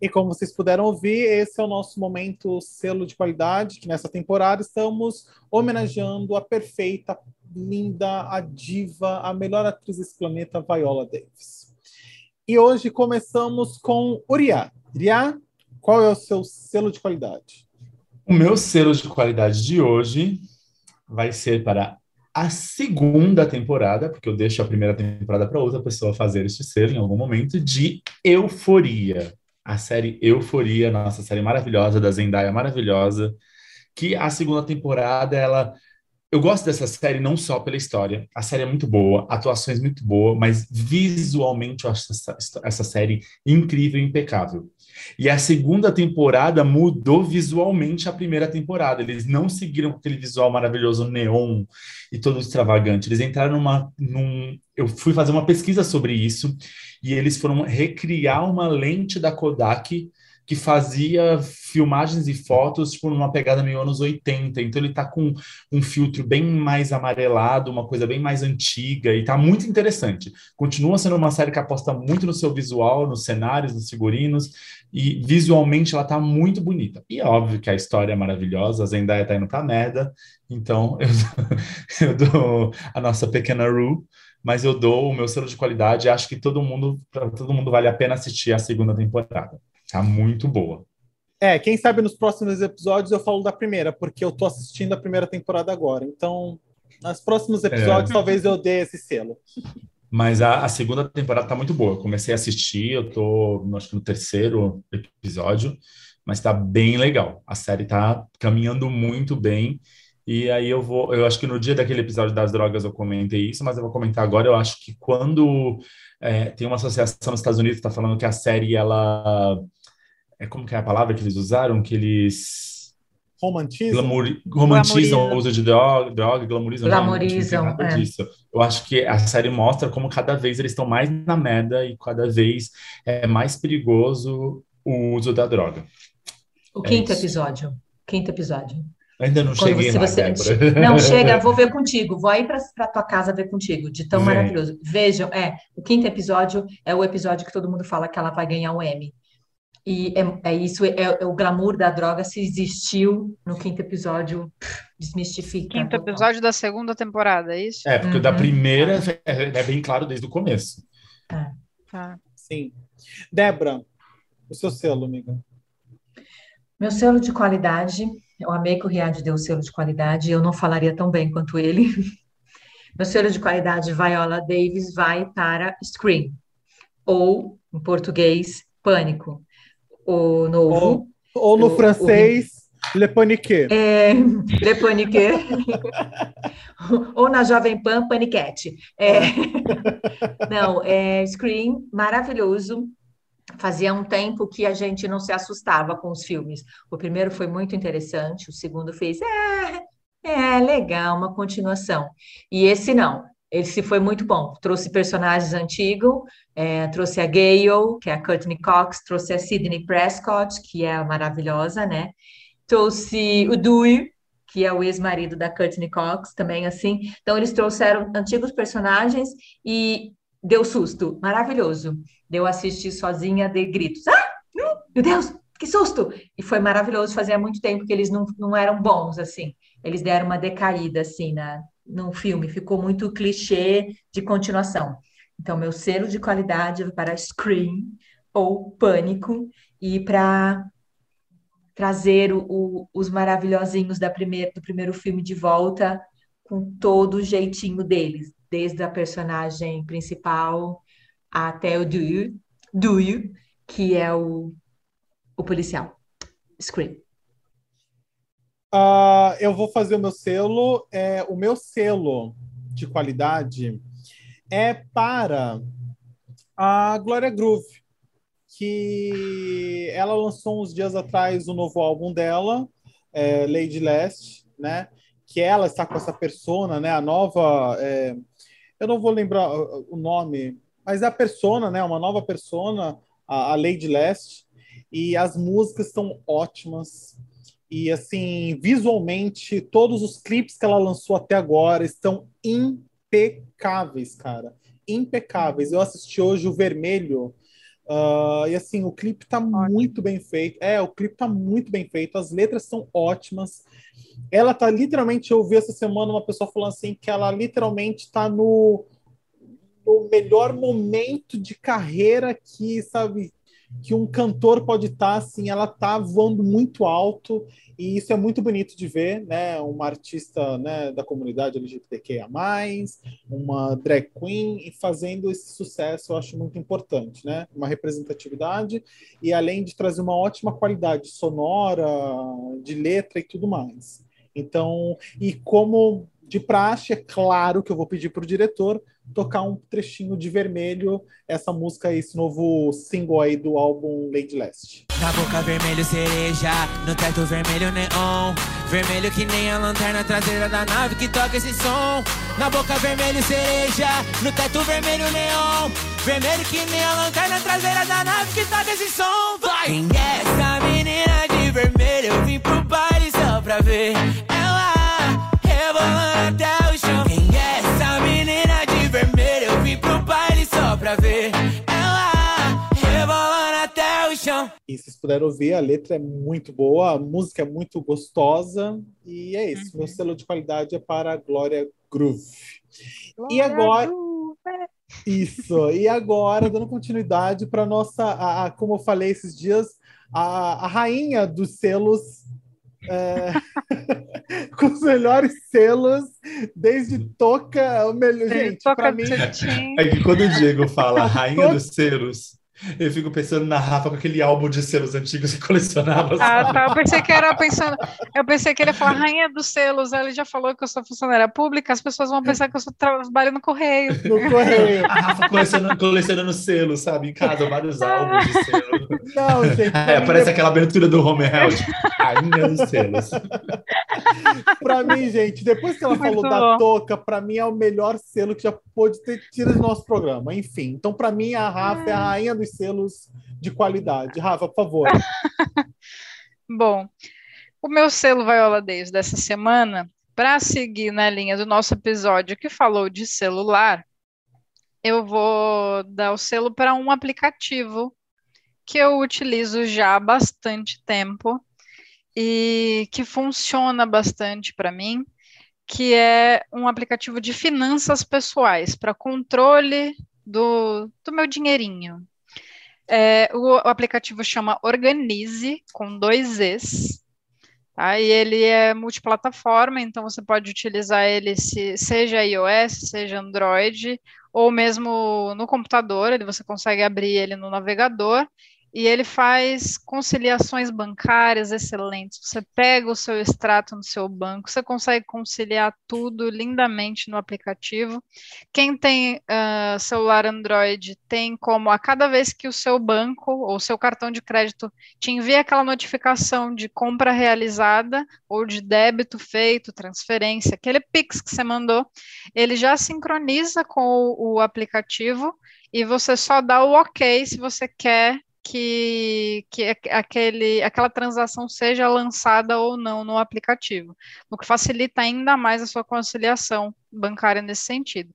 Speaker 1: E como vocês puderam ouvir, esse é o nosso momento selo de qualidade, que nessa temporada estamos homenageando a perfeita, linda, a diva, a melhor atriz desse planeta, Viola Davis. E hoje começamos com Uriah. Uriah, qual é o seu selo de qualidade?
Speaker 4: O meu selo de qualidade de hoje vai ser para a segunda temporada, porque eu deixo a primeira temporada para outra pessoa fazer este selo em algum momento, de Euforia. A série Euforia, nossa série maravilhosa, da Zendaya maravilhosa, que a segunda temporada, ela... Eu gosto dessa série não só pela história, a série é muito boa, atuações muito boas, mas visualmente eu acho essa, essa série incrível e impecável. E a segunda temporada mudou visualmente a primeira temporada. Eles não seguiram aquele visual maravilhoso neon e todo extravagante. Eles entraram numa. Num... Eu fui fazer uma pesquisa sobre isso e eles foram recriar uma lente da Kodak que fazia filmagens e fotos tipo, numa pegada meio anos 80. Então ele tá com um filtro bem mais amarelado, uma coisa bem mais antiga, e tá muito interessante. Continua sendo uma série que aposta muito no seu visual, nos cenários, nos figurinos, e visualmente ela tá muito bonita. E óbvio que a história é maravilhosa, a Zendaya tá indo pra merda, então eu, eu dou a nossa pequena Ru, mas eu dou o meu selo de qualidade, acho que todo mundo, para todo mundo vale a pena assistir a segunda temporada. Tá muito boa.
Speaker 1: É, quem sabe nos próximos episódios eu falo da primeira, porque eu tô assistindo a primeira temporada agora. Então, nos próximos episódios,
Speaker 4: É.
Speaker 1: talvez eu dê esse selo.
Speaker 4: Mas a, a segunda temporada tá muito boa. Eu comecei a assistir, eu tô, acho que no terceiro episódio, mas tá bem legal. A série tá caminhando muito bem. E aí eu vou, eu acho que no dia daquele episódio das drogas eu comentei isso, mas eu vou comentar agora. Eu acho que quando é, tem uma associação nos Estados Unidos que está falando que a série ela é como que é a palavra que eles usaram, que eles
Speaker 1: Romantismo?
Speaker 4: glamour, romantizam o uso de droga, droga glamorizam, não,
Speaker 3: Glamorizam,
Speaker 4: não tem nada
Speaker 3: é.
Speaker 4: disso. Eu acho que a série mostra como cada vez eles estão mais na merda e cada vez é mais perigoso o uso da droga.
Speaker 3: O
Speaker 4: É
Speaker 3: quinto
Speaker 4: isso.
Speaker 3: episódio. Quinto episódio.
Speaker 4: Ainda não
Speaker 3: Quando
Speaker 4: cheguei
Speaker 3: você,
Speaker 4: lá,
Speaker 3: você-. Não, chega, vou ver contigo. Vou aí para tua casa ver contigo, de tão
Speaker 4: Vem.
Speaker 3: maravilhoso. Vejam, é, o quinto episódio é o episódio que todo mundo fala que ela vai ganhar o Emmy. E é, é isso, é, é o glamour da droga, se existiu no quinto episódio, desmistifica.
Speaker 2: Quinto
Speaker 3: total.
Speaker 2: episódio da segunda temporada, é isso?
Speaker 4: É, porque o da
Speaker 3: Uhum.
Speaker 4: primeira é, é bem claro desde o começo.
Speaker 2: Tá.
Speaker 1: Sim. Débora, o seu selo, amiga.
Speaker 3: Meu selo de qualidade, eu amei que o Riad deu o selo de qualidade, eu não falaria tão bem quanto ele. Meu selo de qualidade, Viola Davis, vai para Scream, ou, em português, Pânico. O novo,
Speaker 1: Ou no
Speaker 3: O- o
Speaker 1: francês, Le Panique.
Speaker 3: é, Le Panique, ou na Jovem Pan, Paniquete. É, não, é Scream, maravilhoso. Fazia um tempo que a gente não se assustava com os filmes. O primeiro foi muito interessante, o segundo fez, é, é legal, uma continuação. E esse não, esse foi muito bom. Trouxe personagens antigos, é, trouxe a Gale, que é a Courtney Cox, trouxe a Sidney Prescott, que é maravilhosa, né? Trouxe o Dewey, que é o ex-marido da Courtney Cox, também assim. Então, eles trouxeram antigos personagens e deu susto, maravilhoso. Deu assistir sozinha, de gritos. Ah, meu Deus, que susto! E foi maravilhoso, fazia muito tempo que eles não, não eram bons, assim. Eles deram uma decaída, assim, na, no filme. Ficou muito clichê de continuação. Então, meu selo de qualidade vai para Scream ou Pânico e para trazer o- o- os maravilhosinhos da primeir, do primeiro filme de volta com todo o jeitinho deles, desde a personagem principal até o Dewey, Dewey, que é o, o policial. Scream.
Speaker 1: Ah, eu vou fazer o meu selo. É, o meu selo de qualidade é para a Glória Groove, que ela lançou uns dias atrás o novo álbum dela, é, Lady Last, né? Que ela está com essa persona, né? A nova é, eu não vou lembrar o nome, mas é a persona, né? Uma nova persona, a, a Lady Last, e as músicas estão ótimas. E assim, visualmente, todos os clipes que ela lançou até agora estão impecáveis, cara. Impecáveis. Eu assisti hoje o Vermelho. Uh, e assim, o clipe tá Ótimo. muito bem feito. É, o clipe tá muito bem feito, as letras são ótimas. Ela tá literalmente, eu vi essa semana uma pessoa falando assim que ela literalmente tá no, no melhor momento de carreira que, sabe, que um cantor pode estar, tá, assim, ela tá voando muito alto e isso é muito bonito de ver, né? Uma artista né, da comunidade LGBTQIA+, uma drag queen e fazendo esse sucesso, eu acho muito importante, né? Uma representatividade e além de trazer uma ótima qualidade sonora, de letra e tudo mais. Então, e como de praxe, é claro que eu vou pedir para o diretor tocar um trechinho de vermelho, essa música, esse novo single aí do álbum Lady Last.
Speaker 5: Na boca vermelho cereja, no teto vermelho neon, vermelho que nem a lanterna traseira da nave que toca esse som. Na boca vermelho cereja, no teto vermelho neon, vermelho que nem a lanterna traseira da nave que toca esse som. Vai! Quem é essa menina de vermelho? Eu vim pro baile só pra ver ela rebolando até o chão. Quem é essa menina de vermelho? Eu vim pro baile só pra ver ela rebolando até o chão.
Speaker 1: E vocês puderam ouvir, a letra é muito boa, a música é muito gostosa. E é isso, uhum. meu selo de qualidade é para a Glória Groove. Glória e agora. Groove. Isso, e agora, dando continuidade para nossa, a, a, como eu falei esses dias, a, a rainha dos selos é, com os melhores selos, desde Toca, o melhor. Gente, para mim.
Speaker 4: É que quando o Diego fala rainha dos selos, eu fico pensando na Rafa com aquele álbum de selos antigos que colecionava.
Speaker 2: Ah, tá. Eu pensei que era pensando. Eu pensei que ele ia falar rainha dos selos. Ele já falou que eu sou funcionária pública, as pessoas vão pensar que eu sou trabalho no correio.
Speaker 1: No correio.
Speaker 4: A Rafa colecionando, colecionando selos, sabe? Em casa, vários álbuns de selos. Não, gente. É, parece é... aquela abertura do Home Health. Rainha dos selos.
Speaker 1: pra mim, gente, depois que ela Muito falou bom. da touca, pra mim é o melhor selo que já pôde ter tido do nosso programa. Enfim, então pra mim a Rafa é a rainha dos selos de qualidade. Rafa, por favor.
Speaker 2: Bom, o meu selo Viola Days dessa semana, para seguir na linha do nosso episódio que falou de celular, eu vou dar o selo para um aplicativo que eu utilizo já há bastante tempo e que funciona bastante para mim, que é um aplicativo de finanças pessoais para controle do, do meu dinheirinho. É, o, o, aplicativo chama Organize, com dois Es. Tá? E ele é multiplataforma, então você pode utilizar ele se, seja iOS, seja Android, ou mesmo no computador, ele, você consegue abrir ele no navegador e ele faz conciliações bancárias excelentes. Você pega o seu extrato no seu banco, você consegue conciliar tudo lindamente no aplicativo. Quem tem uh, celular Android tem como, a cada vez que o seu banco ou seu cartão de crédito te envia aquela notificação de compra realizada ou de débito feito, transferência, aquele Pix que você mandou, ele já sincroniza com o, o aplicativo e você só dá o ok se você quer que, que aquele, aquela transação seja lançada ou não no aplicativo, o que facilita ainda mais a sua conciliação bancária nesse sentido.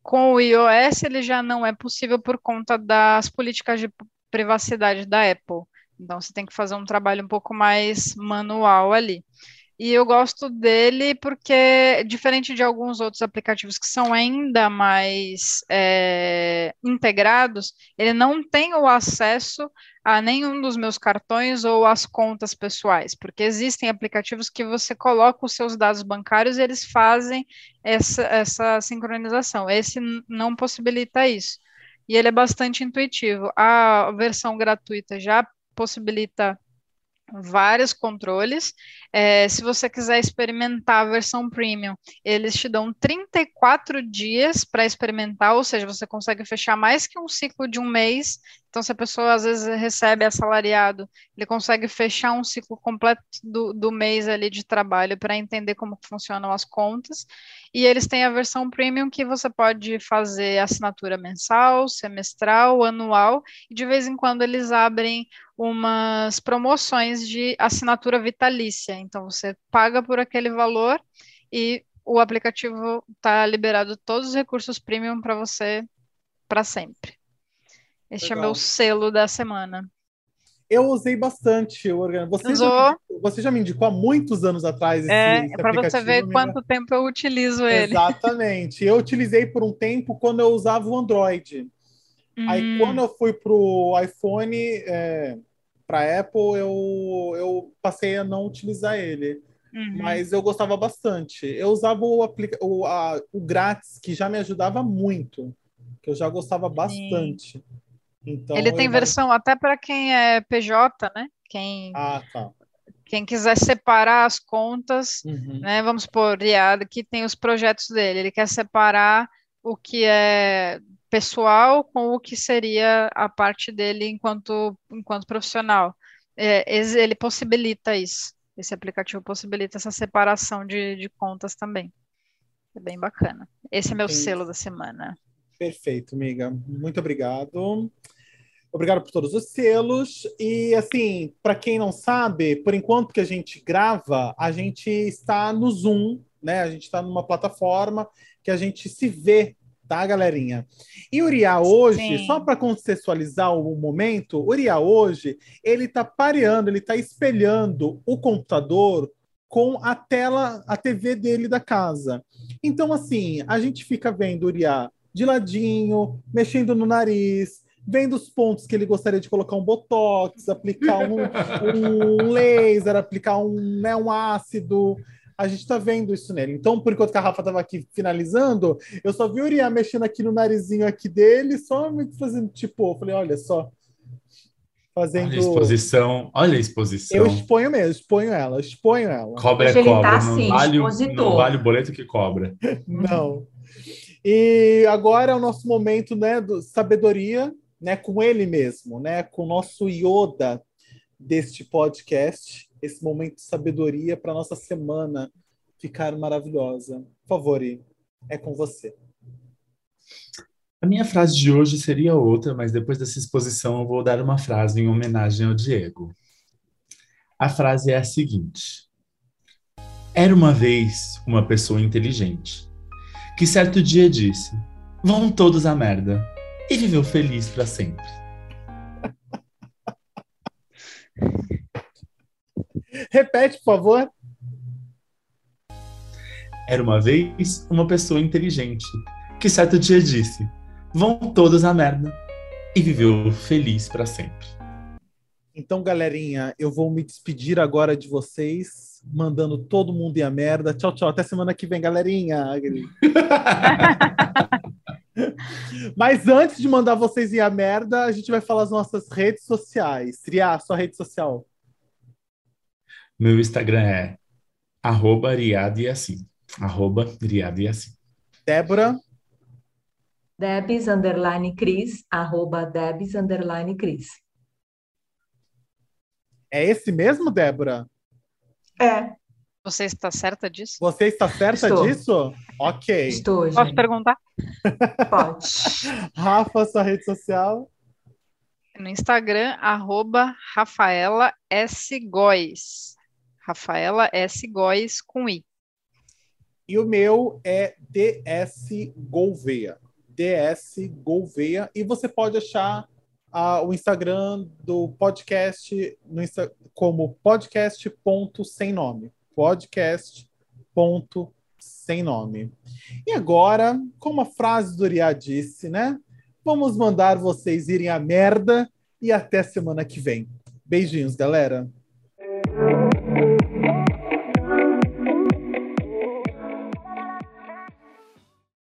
Speaker 2: Com o iOS, ele já não é possível por conta das políticas de privacidade da Apple. Então, você tem que fazer um trabalho um pouco mais manual ali. E eu gosto dele porque, diferente de alguns outros aplicativos que são ainda mais é, integrados, ele não tem o acesso a nenhum dos meus cartões ou às contas pessoais, porque existem aplicativos que você coloca os seus dados bancários e eles fazem essa, essa sincronização. Esse não possibilita isso. E ele é bastante intuitivo. A versão gratuita já possibilita vários controles. É, se você quiser experimentar a versão premium, eles te dão 34 dias para experimentar, ou seja, você consegue fechar mais que um ciclo de um mês Então, se a pessoa às vezes recebe assalariado, ele consegue fechar um ciclo completo do, do mês ali de trabalho para entender como funcionam as contas. E eles têm a versão premium que você pode fazer assinatura mensal, semestral, anual, e de vez em quando eles abrem umas promoções de assinatura vitalícia. Então, você paga por aquele valor e o aplicativo está liberado todos os recursos premium para você para sempre. Este Legal. é meu selo da semana.
Speaker 1: Eu usei bastante o Organo. Você,
Speaker 2: Usou?
Speaker 1: Já, você já me indicou há muitos anos atrás esse,
Speaker 2: é,
Speaker 1: esse
Speaker 2: é para você ver quanto tempo eu utilizo ele.
Speaker 1: Exatamente. Eu utilizei por um tempo quando eu usava o Android. Hum. Aí quando eu fui pro iPhone, é, para Apple, eu, eu passei a não utilizar ele. Uhum. Mas eu gostava bastante. Eu usava o, aplica o, a, o grátis, que já me ajudava muito. Que eu já gostava bastante. Sim.
Speaker 2: Então, Ele tem versão até para quem é PJ, né? Quem,
Speaker 1: ah, tá.
Speaker 2: quem quiser separar as contas, uhum. né? Vamos supor, Riad, que tem os projetos dele. Ele quer separar o que é pessoal com o que seria a parte dele enquanto, enquanto profissional. É, ele possibilita isso. Esse aplicativo possibilita essa separação de, de contas também. É bem bacana. Esse é meu Entendi. selo da semana.
Speaker 1: Perfeito, amiga. Muito obrigado. Obrigado por todos os selos. E, assim, para quem não sabe, por enquanto que a gente grava, a gente está no Zoom, né? A gente está numa plataforma que a gente se vê, tá, galerinha? E o Uriah hoje, Sim. só para contextualizar o momento, o Uriah hoje, ele está pareando, ele está espelhando o computador com a tela, a TV dele da casa. Então, assim, a gente fica vendo Uriah de ladinho, mexendo no nariz, vendo os pontos que ele gostaria de colocar um botox, aplicar um, um laser, aplicar um, né, um ácido. A gente tá vendo isso nele. Então, por enquanto que a Rafa tava aqui finalizando, eu só vi o Uriah mexendo aqui no narizinho aqui dele, só me fazendo tipo, eu falei, olha só. Fazendo... Olha a
Speaker 4: exposição, olha a exposição.
Speaker 1: Eu exponho mesmo, exponho ela, exponho ela.
Speaker 4: Cobra é cobra, tá, não, assim, vale, não vale o boleto que cobra.
Speaker 1: não. E agora é o nosso momento, né, do sabedoria, né, com ele mesmo, né, com o nosso Yoda deste podcast, esse momento de sabedoria para nossa semana ficar maravilhosa. Por favor, é com você.
Speaker 4: A minha frase de hoje seria outra, mas depois dessa exposição eu vou dar uma frase em homenagem ao Diego. A frase é a seguinte: Era uma vez uma pessoa inteligente que certo dia disse: Vão todos à merda. E viveu feliz para sempre.
Speaker 1: Repete, por favor.
Speaker 4: Era uma vez uma pessoa inteligente que certo dia disse: Vão todos à merda. E viveu feliz para sempre.
Speaker 1: Então, galerinha, eu vou me despedir agora de vocês mandando todo mundo ir a merda. Tchau, tchau. Até semana que vem, galerinha. Mas antes de mandar vocês ir a merda, a gente vai falar as nossas redes sociais. Triar, sua rede social.
Speaker 4: Meu Instagram é arroba riadiassim. Arroba riadiassim.
Speaker 1: Débora.
Speaker 3: Debs, underline Cris, arroba Debs, underline Cris.
Speaker 1: É esse mesmo, Débora?
Speaker 3: É.
Speaker 2: Você está certa disso?
Speaker 1: Você está certa Estou. disso? Ok.
Speaker 3: Estou,
Speaker 2: gente. Posso perguntar?
Speaker 3: Pode.
Speaker 1: Rafa, sua rede social?
Speaker 2: No Instagram, arroba Rafaela S. Góes. Rafaela S. Góes com I.
Speaker 1: E o meu é DS Gouveia. DS Gouveia. E você pode achar uh, o Instagram do podcast no Insta como podcast.sem nome. Podcast ponto sem nome. E agora, como a frase do Uriah disse, né? Vamos mandar vocês irem à merda e até semana que vem. Beijinhos, galera.